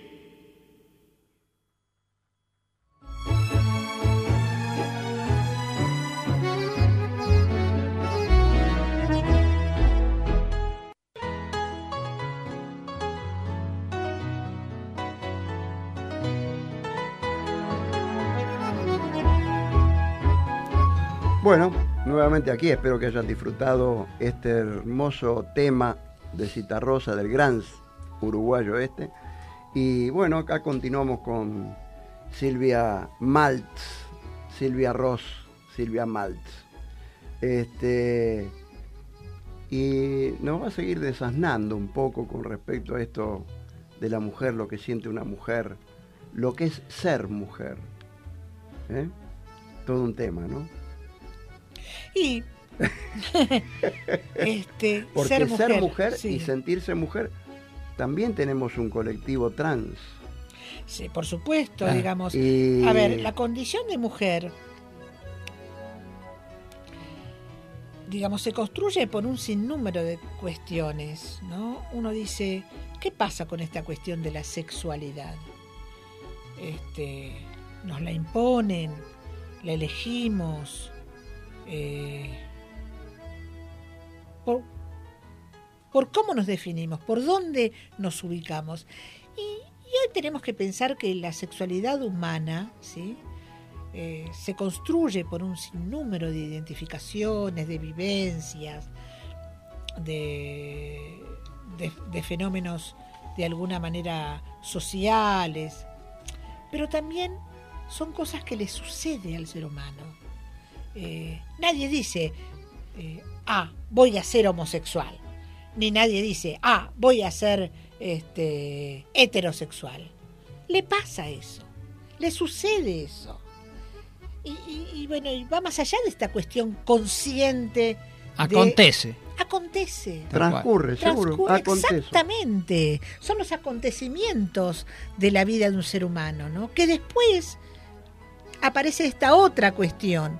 Bueno, nuevamente aquí, espero que hayan disfrutado este hermoso tema de Citarrosa del gran uruguayo este. Y bueno, acá continuamos con Silvia Maltz, Silvia Ross, Silvia Maltz. Este, y nos va a seguir desasnando un poco con respecto a esto de la mujer, lo que siente una mujer, lo que es ser mujer. ¿eh? Todo un tema, ¿no? Y este, Porque ser ser mujer, mujer, sí. y sentirse mujer, también tenemos un colectivo trans. Sí, por supuesto, Ah, digamos. y- A ver, la condición de mujer, digamos, se construye por un sinnúmero de cuestiones, ¿no? Uno dice, ¿qué pasa con esta cuestión de la sexualidad? Este, nos la imponen, la elegimos, eh, por, por cómo nos definimos, por dónde nos ubicamos. Y, hoy tenemos que pensar que la sexualidad humana, ¿sí? eh, se construye por un sinnúmero de identificaciones, de vivencias, de, de, de fenómenos de alguna manera sociales, pero también son cosas que le sucede al ser humano. Eh, nadie dice, eh, ah, voy a ser homosexual, ni nadie dice, ah, voy a ser este, heterosexual. Le pasa eso, le sucede eso. Y, y- y bueno, y va más allá de esta cuestión consciente. de- Acontece. acontece. Transcurre, seguro, Transcurre, acontece. Exactamente. Son los acontecimientos de la vida de un ser humano, ¿no? Que después aparece esta otra cuestión,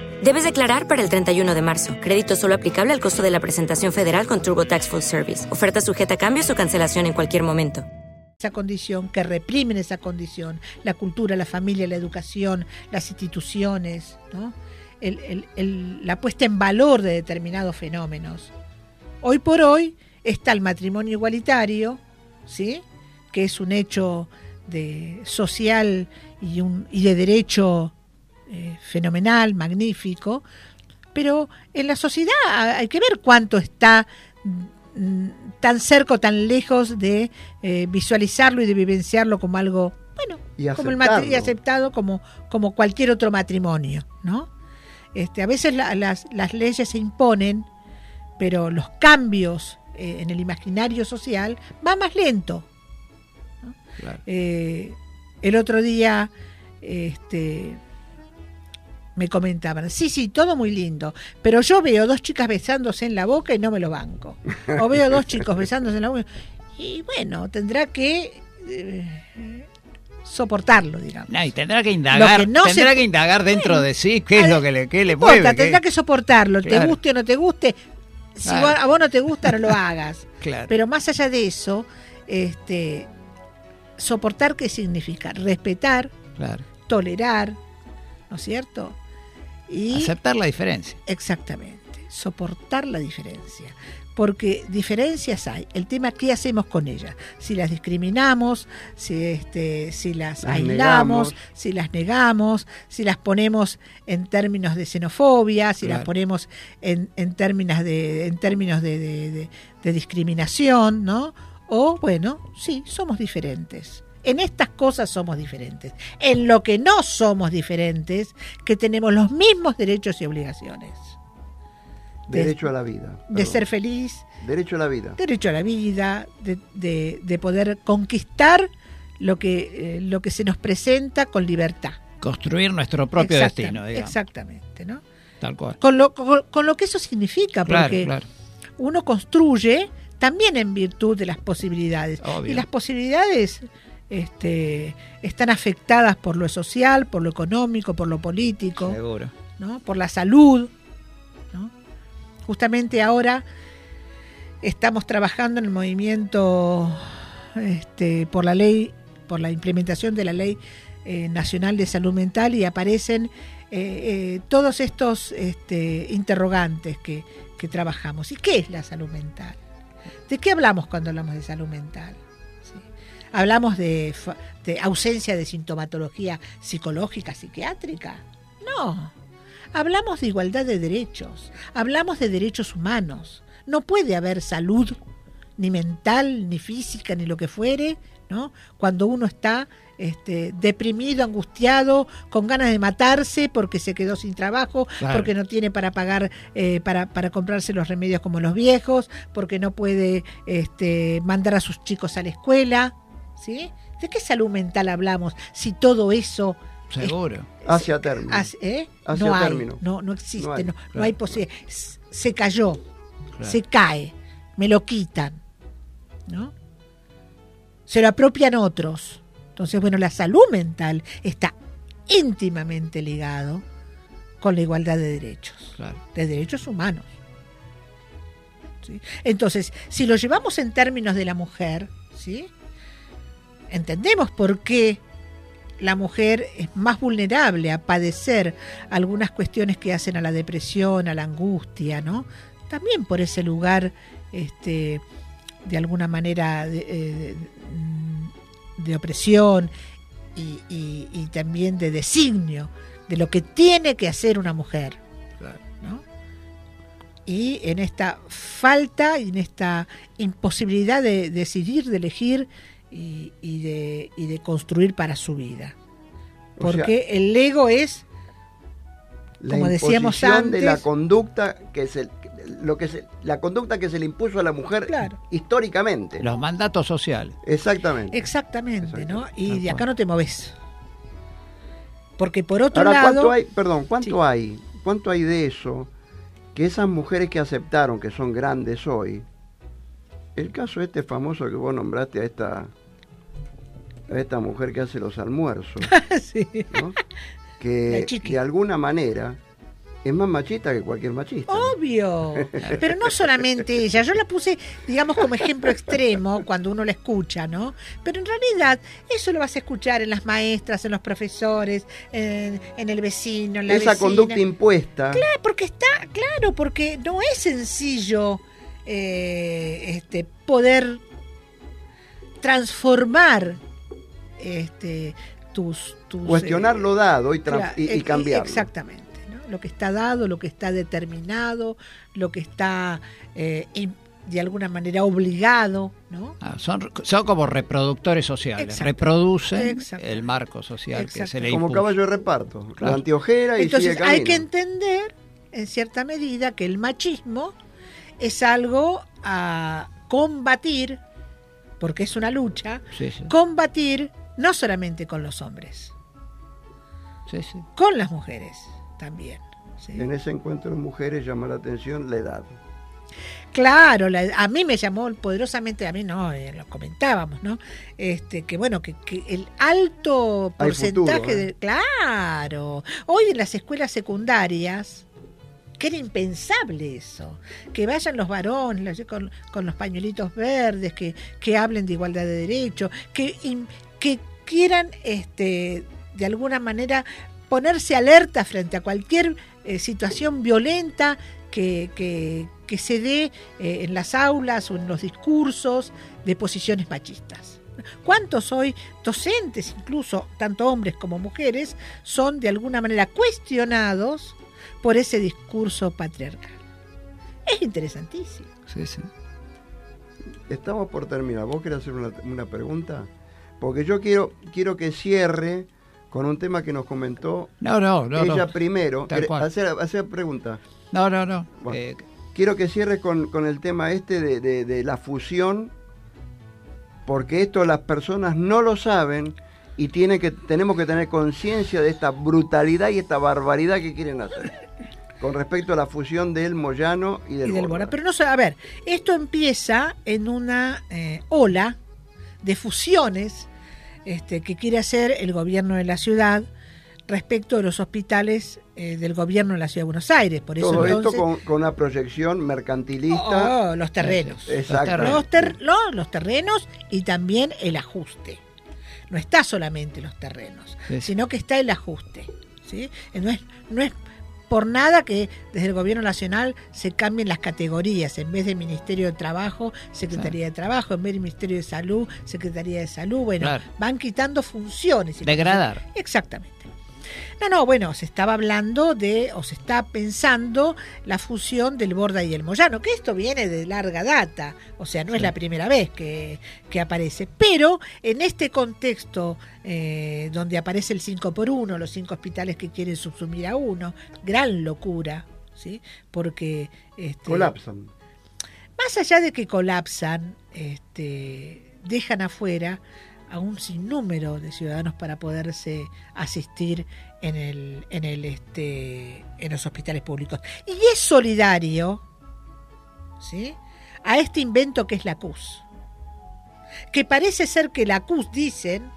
Debes declarar para el 31 de marzo. Crédito solo aplicable al costo de la presentación federal con TurboTax Full Service. Oferta sujeta a cambios o cancelación en cualquier momento. esa condición, que reprimen esa condición, la cultura, la familia, la educación, las instituciones, ¿no? La puesta en valor de determinados fenómenos. Hoy por hoy está el matrimonio igualitario, ¿sí? que es un hecho de social y de derecho eh, fenomenal, magnífico, pero en la sociedad hay que ver cuánto está mm, tan cerca o tan lejos de eh, visualizarlo y de vivenciarlo como algo, bueno, Y como el matri- y aceptado como, como cualquier otro matrimonio, ¿no? Este, a veces la- las, las leyes se imponen, pero los cambios eh, en el imaginario social van más lento. ¿no? Eh, el otro día este, me comentaban, sí, sí, todo muy lindo, pero yo veo dos chicas besándose en la boca y no me lo banco. O veo dos chicos besándose en la boca. Y bueno, tendrá que eh, soportarlo, digamos. No, y tendrá que indagar, no tendrá se- que indagar dentro de sí qué es lo que le, qué le importa, mueve. qué- tendrá que soportarlo, te guste o no te guste. Si Claro. vos- a vos no te gusta, no lo hagas. Claro. Pero más allá de eso, este, soportar qué significa? Respetar, tolerar, ¿no es cierto? Y Aceptar la diferencia. exactamente, soportar la diferencia. Porque diferencias hay. El tema es qué hacemos con ellas. Si las discriminamos, si, este, si las, Las aislamos, negamos. si las negamos, si las ponemos en términos de xenofobia, si las ponemos en, en términos de, en términos de, de- de- de discriminación, ¿no? O bueno, sí, somos diferentes. En estas cosas somos diferentes. En lo que no somos diferentes, que tenemos los mismos derechos y obligaciones. De- Derecho a la vida. De ser feliz, Derecho a la vida. derecho a la vida, de, de- de poder conquistar lo que, eh, lo que se nos presenta con libertad. Construir nuestro propio destino, digamos. Exactamente, ¿no? Tal cual. Con lo, con, con lo que eso significa, Claro, porque claro. uno construye también en virtud de las posibilidades. Obvio. Y las posibilidades este, están afectadas por lo social, por lo económico, por lo político. Seguro. ¿no? por la salud. ¿no? Justamente ahora estamos trabajando en el movimiento este, por la ley, por la implementación de la ley eh, nacional de salud mental y aparecen eh, eh, todos estos este, interrogantes que, que trabajamos. ¿Y qué es la salud mental? ¿De qué hablamos cuando hablamos de salud mental? ¿Hablamos de, de ausencia de sintomatología psicológica, psiquiátrica? No. Hablamos de igualdad de derechos, hablamos de derechos humanos. No puede haber salud, ni mental, ni física, ni lo que fuere, ¿no? Cuando uno está este, deprimido, angustiado, con ganas de matarse porque se quedó sin trabajo, Claro. porque no tiene para pagar, eh, para, para comprarse los remedios como los viejos, porque no puede este, mandar a sus chicos a la escuela, ¿sí? ¿De qué salud mental hablamos si todo eso Seguro. Hacia término. Hace- ¿eh? Hacia no hay, término. no, no existe, No no hay, no, claro, hay posibilidad. Se cayó, Claro. se cae, me lo quitan, ¿no? Se lo apropian otros. Entonces, bueno, la salud mental está íntimamente ligado con la igualdad de derechos, de derechos humanos. ¿sí? Entonces, si lo llevamos en términos de la mujer, ¿sí? Entendemos por qué la mujer es más vulnerable a padecer algunas cuestiones que hacen a la depresión, a la angustia, ¿no? También por ese lugar, este, de alguna manera, de, eh, de opresión y, y- y también de designio de lo que tiene que hacer una mujer. ¿no? Y en esta falta y en esta imposibilidad de decidir, de elegir y, y de, y de construir para su vida. O sea, Porque el ego es, La como decíamos imposición de la antes- conducta que se, lo que se, la conducta que se le impuso a la mujer históricamente. Los mandatos sociales. Exactamente. exactamente, ¿no? Y de acá no te moves. Porque por otro Ahora, lado... ¿cuánto hay, perdón, cuánto hay, cuánto hay de eso que esas mujeres que aceptaron que son grandes hoy, el caso este famoso que vos nombraste a esta a esta mujer que hace los almuerzos, Sí. ¿no? que de alguna manera es más machista que cualquier machista. Obvio, pero no solamente ella, yo la puse, digamos, como ejemplo extremo cuando uno la escucha, ¿no? Pero en realidad eso lo vas a escuchar en las maestras, en los profesores, en, en el vecino, en la Esa vecina. conducta impuesta. Claro, porque está, claro, porque no es sencillo eh, este, poder transformar este, tus, tus Cuestionar eh, lo dado y, Claro, y, y eh, cambiarlo. Exactamente. ¿no? Lo que está dado, lo que está determinado, lo que está eh, de alguna manera obligado, ¿no? Ah, son, son como reproductores sociales, Exacto. reproducen Exacto. el marco social que se le Como impuso. caballo de reparto. Claro. La anteojera y Entonces sigue hay que entender, en cierta medida, que el machismo es algo a combatir, porque es una lucha, Sí, sí. combatir no solamente con los hombres, Sí, sí. con las mujeres también. ¿sí? En ese encuentro de mujeres llama la atención la edad. Claro, la- a mí me llamó poderosamente, a mí no, eh, lo comentábamos, ¿no? Este, que bueno, que, que el alto porcentaje futuro, ¿eh? de. Claro, hoy en las escuelas secundarias, que era impensable eso, que vayan los varones los- con, con los pañuelitos verdes, que, que hablen de igualdad de derechos, que quieran este, de alguna manera ponerse alerta frente a cualquier eh, situación violenta que, que- se dé eh, en las aulas o en los discursos de posiciones machistas. ¿Cuántos hoy docentes, incluso tanto hombres como mujeres, son de alguna manera cuestionados por ese discurso patriarcal? Es interesantísimo. Sí, sí. Estamos por terminar. ¿Vos querés hacer una, una pregunta? Porque yo quiero, quiero que cierre con un tema que nos comentó No, no, no. ella no. primero. Tal Querés cual. Hacer, hacer pregunta. No, no, no. Bueno, Eh, quiero que cierres con, con el tema este de, de- de la fusión, porque esto las personas no lo saben y tiene que, tenemos que tener conciencia de esta brutalidad y esta barbaridad que quieren hacer. Con respecto a la fusión del Moyano y del, y del Borda. Bora. Pero no sé, a ver, esto empieza en una eh, ola de fusiones este, que quiere hacer el gobierno de la ciudad respecto de los hospitales eh, del gobierno de la ciudad de Buenos Aires. Por eso Todo entonces, esto con, con una proyección mercantilista. Oh, los terrenos. Exacto. Los, ter- no, los terrenos y también el ajuste. No está solamente los terrenos, sí. sino que está el ajuste. ¿sí? No, es, no es por nada que desde el gobierno nacional se cambien las categorías. En vez de Ministerio de Trabajo, Secretaría de Trabajo. En vez de Ministerio de Salud, Secretaría de Salud. Bueno, Claro. van quitando funciones. Degradar. Exactamente. No, no, bueno, se estaba hablando de, o se está pensando la fusión del Borda y el Moyano, que esto viene de larga data, o sea, no es la primera vez que, que aparece, pero en este contexto eh, donde aparece el 5 por 1 los cinco hospitales que quieren subsumir a uno, gran locura, ¿sí? Porque... Este, Colapsan. más allá de que colapsan, este, dejan afuera a un sinnúmero de ciudadanos para poderse asistir en el, en el este, en los hospitales públicos. Y es solidario, ¿sí? a este invento que es la CUS. Que parece ser que la CUS, dicen,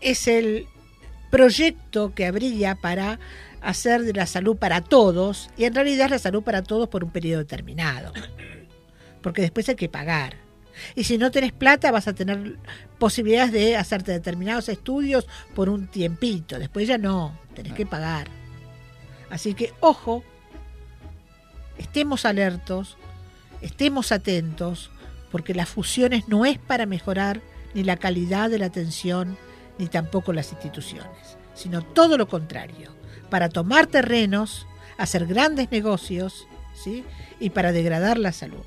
es el proyecto que habría para hacer de la salud para todos y en realidad es la salud para todos por un periodo determinado. Porque después hay que pagar. Y si no tenés plata vas a tener posibilidades de hacerte determinados estudios por un tiempito. Después ya no, tenés que pagar. Así que ojo, estemos alertos, estemos atentos, porque las fusiones no es para mejorar ni la calidad de la atención, ni tampoco las instituciones, sino todo lo contrario, para tomar terrenos, hacer grandes negocios, ¿sí? y para degradar la salud,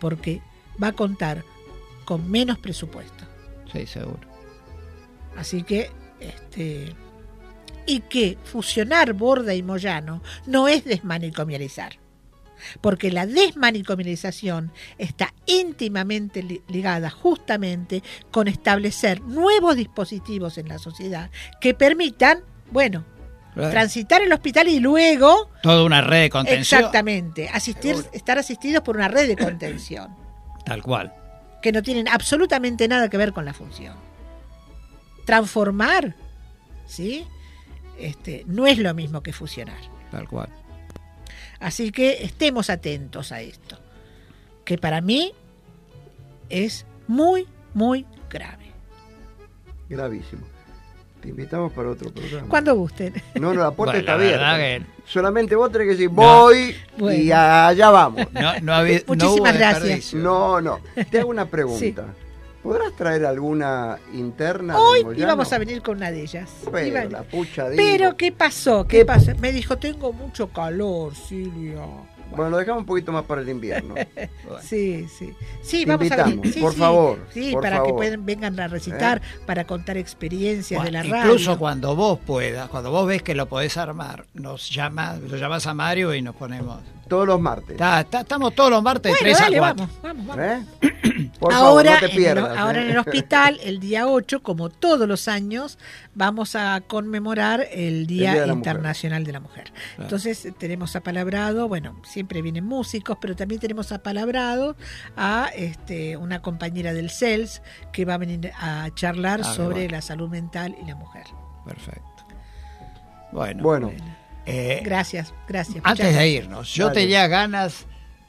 porque va a contar con menos presupuesto. Sí, seguro. Así que, este, y que fusionar Borda y Moyano no es desmanicomializar, porque la desmanicomialización está íntimamente li- ligada justamente con establecer nuevos dispositivos en la sociedad que permitan, bueno, transitar el hospital y luego Toda una red de contención. exactamente asistir, estar asistidos por una red de contención Tal cual. que no tienen absolutamente nada que ver con la función. Transformar, ¿sí? Este, no es lo mismo que fusionar. Tal cual. Así que estemos atentos a esto, que para mí es muy, muy grave. Gravísimo. Te invitamos para otro programa. Cuando gusten. No, no, la puerta Bueno, está la abierta. Solamente vos tenés que decir, voy y Bueno. allá vamos. No, no, había, Muchísimas gracias. No, no. Te hago una pregunta. ¿Podrás traer alguna interna? Hoy de íbamos a venir con una de ellas. Pero Iba- la pucha digo. Pero ¿qué pasó? ¿Qué, pasó? Me dijo, tengo mucho calor, Silvia. Bueno, lo dejamos un poquito más para el invierno. Sí, sí. Sí, Te vamos a. Sí, por sí. favor, Sí, por para favor. que puedan, vengan a recitar, para contar experiencias de la radio. Incluso cuando vos puedas, cuando vos ves que lo podés armar, nos llamas, lo llamas a Mario y nos ponemos. Todos los martes. Está- está- estamos todos los martes de Bueno, 3 dale, a 4. vamos, vamos, vamos. ¿Eh? Por ahora, favor, no te en el- pierdas. ahora ¿eh? en el hospital, el día 8, como todos los años, vamos a conmemorar el Día, Día de la Internacional de la Mujer. Entonces tenemos apalabrado, bueno, siempre vienen músicos, pero también tenemos apalabrado a este, una compañera del CELS que va a venir a charlar Ah, sobre bueno. la salud mental y la mujer. Perfecto. Bueno, Bueno, eh, Gracias, gracias. antes de irnos, yo Dale. tenía ganas.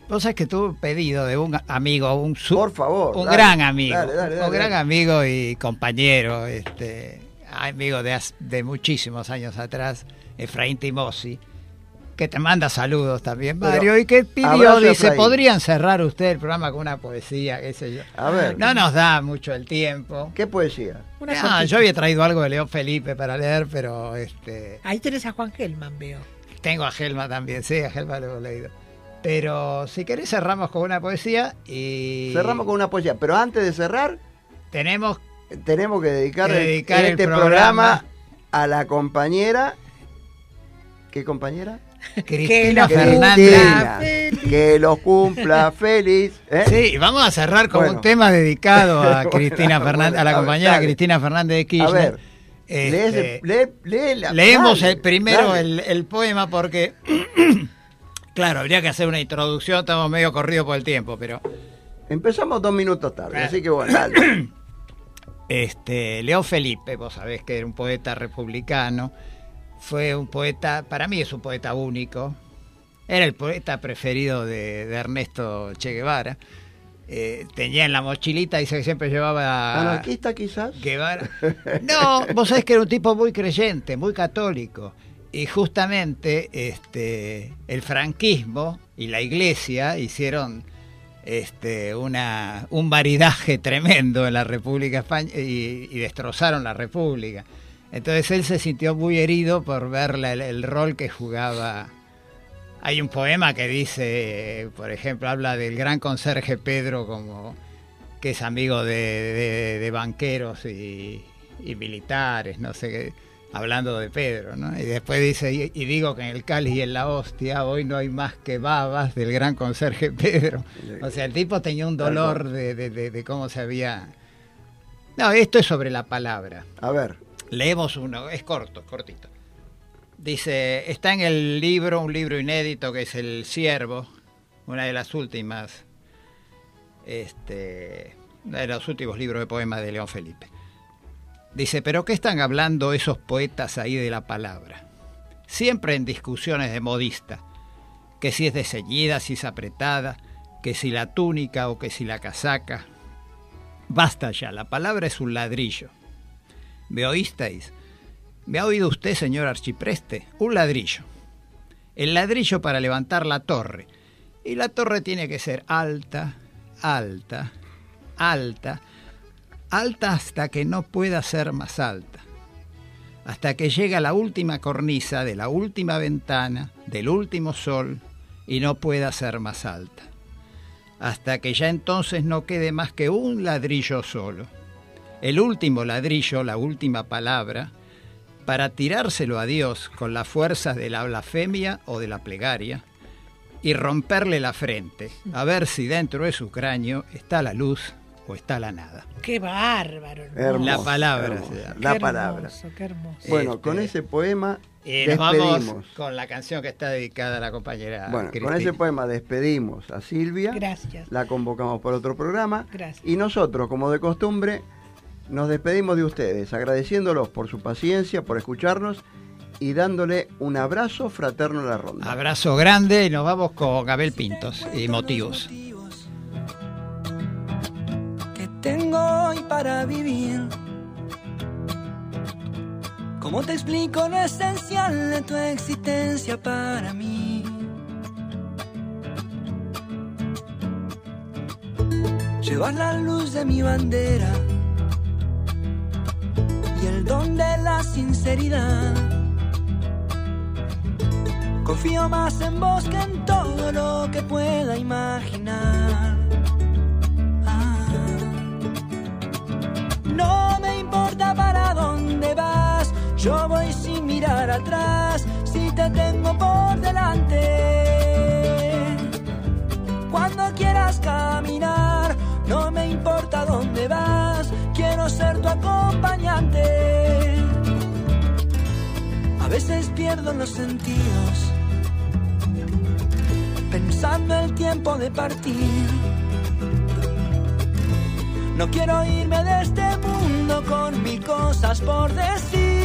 Vos sabés que tuve un pedido de un amigo, un, por favor. un dale, gran amigo, dale, dale, dale, un gran dale. amigo y compañero, este, amigo de, de muchísimos años atrás, Efraín Timosi, que te manda saludos también, Pero, Mario, y que pidió, dice. ¿podrían cerrar usted el programa con una poesía, qué sé yo? A ver. No nos da mucho el tiempo. ¿Qué poesía? Una No, cortita. yo había traído algo de León Felipe para leer, pero este Ahí tenés a Juan Gelman, veo. tengo a Gelma también, sí, a Gelma lo he leído. Pero si querés cerramos con una poesía y Cerramos con una poesía. Pero antes de cerrar, tenemos tenemos que dedicar, Que dedicar el este programa. programa a la compañera. ¿Qué compañera? Cristina Que Cristina, Fernández. Que los cumpla feliz. ¿eh? Sí, vamos a cerrar con Bueno. un tema dedicado a Cristina Fernández, a la a ver, compañera. Cristina Fernández de Kirchner. A ver, Este, lees el- lee- lee la- leemos dale, el, primero el, el poema porque, claro, habría que hacer una introducción, estamos medio corridos por el tiempo, pero Empezamos dos minutos tarde, así que bueno, dale. Este, León Felipe, vos sabés que era un poeta republicano, fue un poeta, para mí es un poeta único, era el poeta preferido de, de Ernesto Che Guevara. Eh, tenía en la mochilita, dice que siempre llevaba Anarquista quizás. Guevara. No, vos sabés que era un tipo muy creyente, muy católico. Y justamente este, el franquismo y la iglesia hicieron este, una, un maridaje tremendo en la República Española y, y destrozaron la República. Entonces él se sintió muy herido por ver la- el, el rol que jugaba. Hay un poema que dice, por ejemplo, habla del gran conserje Pedro como que es amigo de, de- de banqueros y, y militares, no sé qué, hablando de Pedro, ¿no? Y después dice, y, y digo que en el cáliz y en la hostia hoy no hay más que babas del gran conserje Pedro. O sea, el tipo tenía un dolor de, de- de- de cómo se había... No, esto es sobre la palabra. A ver. Leemos uno, es corto, cortito. Dice, está en el libro, un libro inédito que es El Siervo, una de las últimas, este, uno de los últimos libros de poemas de León Felipe. Dice, pero ¿qué están hablando esos poetas ahí de la palabra? siempre en discusiones de modista, que si es de ceñida, si es apretada, que si la túnica o que si la casaca. Basta ya, la palabra es un ladrillo. ¿Me oísteis? ¿Me ha oído usted, señor archipreste? Un ladrillo. El ladrillo para levantar la torre. Y la torre tiene que ser alta, alta, alta, alta hasta que no pueda ser más alta. Hasta que llega la última cornisa de la última ventana, del último sol, y no pueda ser más alta. Hasta que ya entonces no quede más que un ladrillo solo. El último ladrillo, la última palabra, para tirárselo a Dios con las fuerzas de la blasfemia o de la plegaria y romperle la frente, a ver si dentro de su cráneo está la luz o está la nada. Qué bárbaro. Hermoso, la palabra. hermoso, se llama. la Qué palabra. hermoso, qué hermoso. Bueno, Este, con ese poema Y nos vamos despedimos. con la canción que está dedicada a la compañera Bueno, con ese poema despedimos a Silvia. Gracias. La convocamos por otro programa. Gracias. Y nosotros, como de costumbre, nos despedimos de ustedes, agradeciéndolos por su paciencia, por escucharnos y dándole un abrazo fraterno a la ronda. Abrazo grande y nos vamos con Gabel Pintos y motivos. que tengo hoy para vivir. ¿Cómo te explico lo esencial de tu existencia para mí? Llevas la luz de mi bandera el don de la sinceridad. Confío más en vos que en todo lo que pueda imaginar. No me importa para dónde vas, yo voy sin mirar atrás, si te tengo por delante. Cuando quieras caminar, no me importa dónde vas, quiero ser tu acompañante. A veces pierdo los sentidos, pensando el tiempo de partir. No quiero irme de este mundo con mil cosas por decir.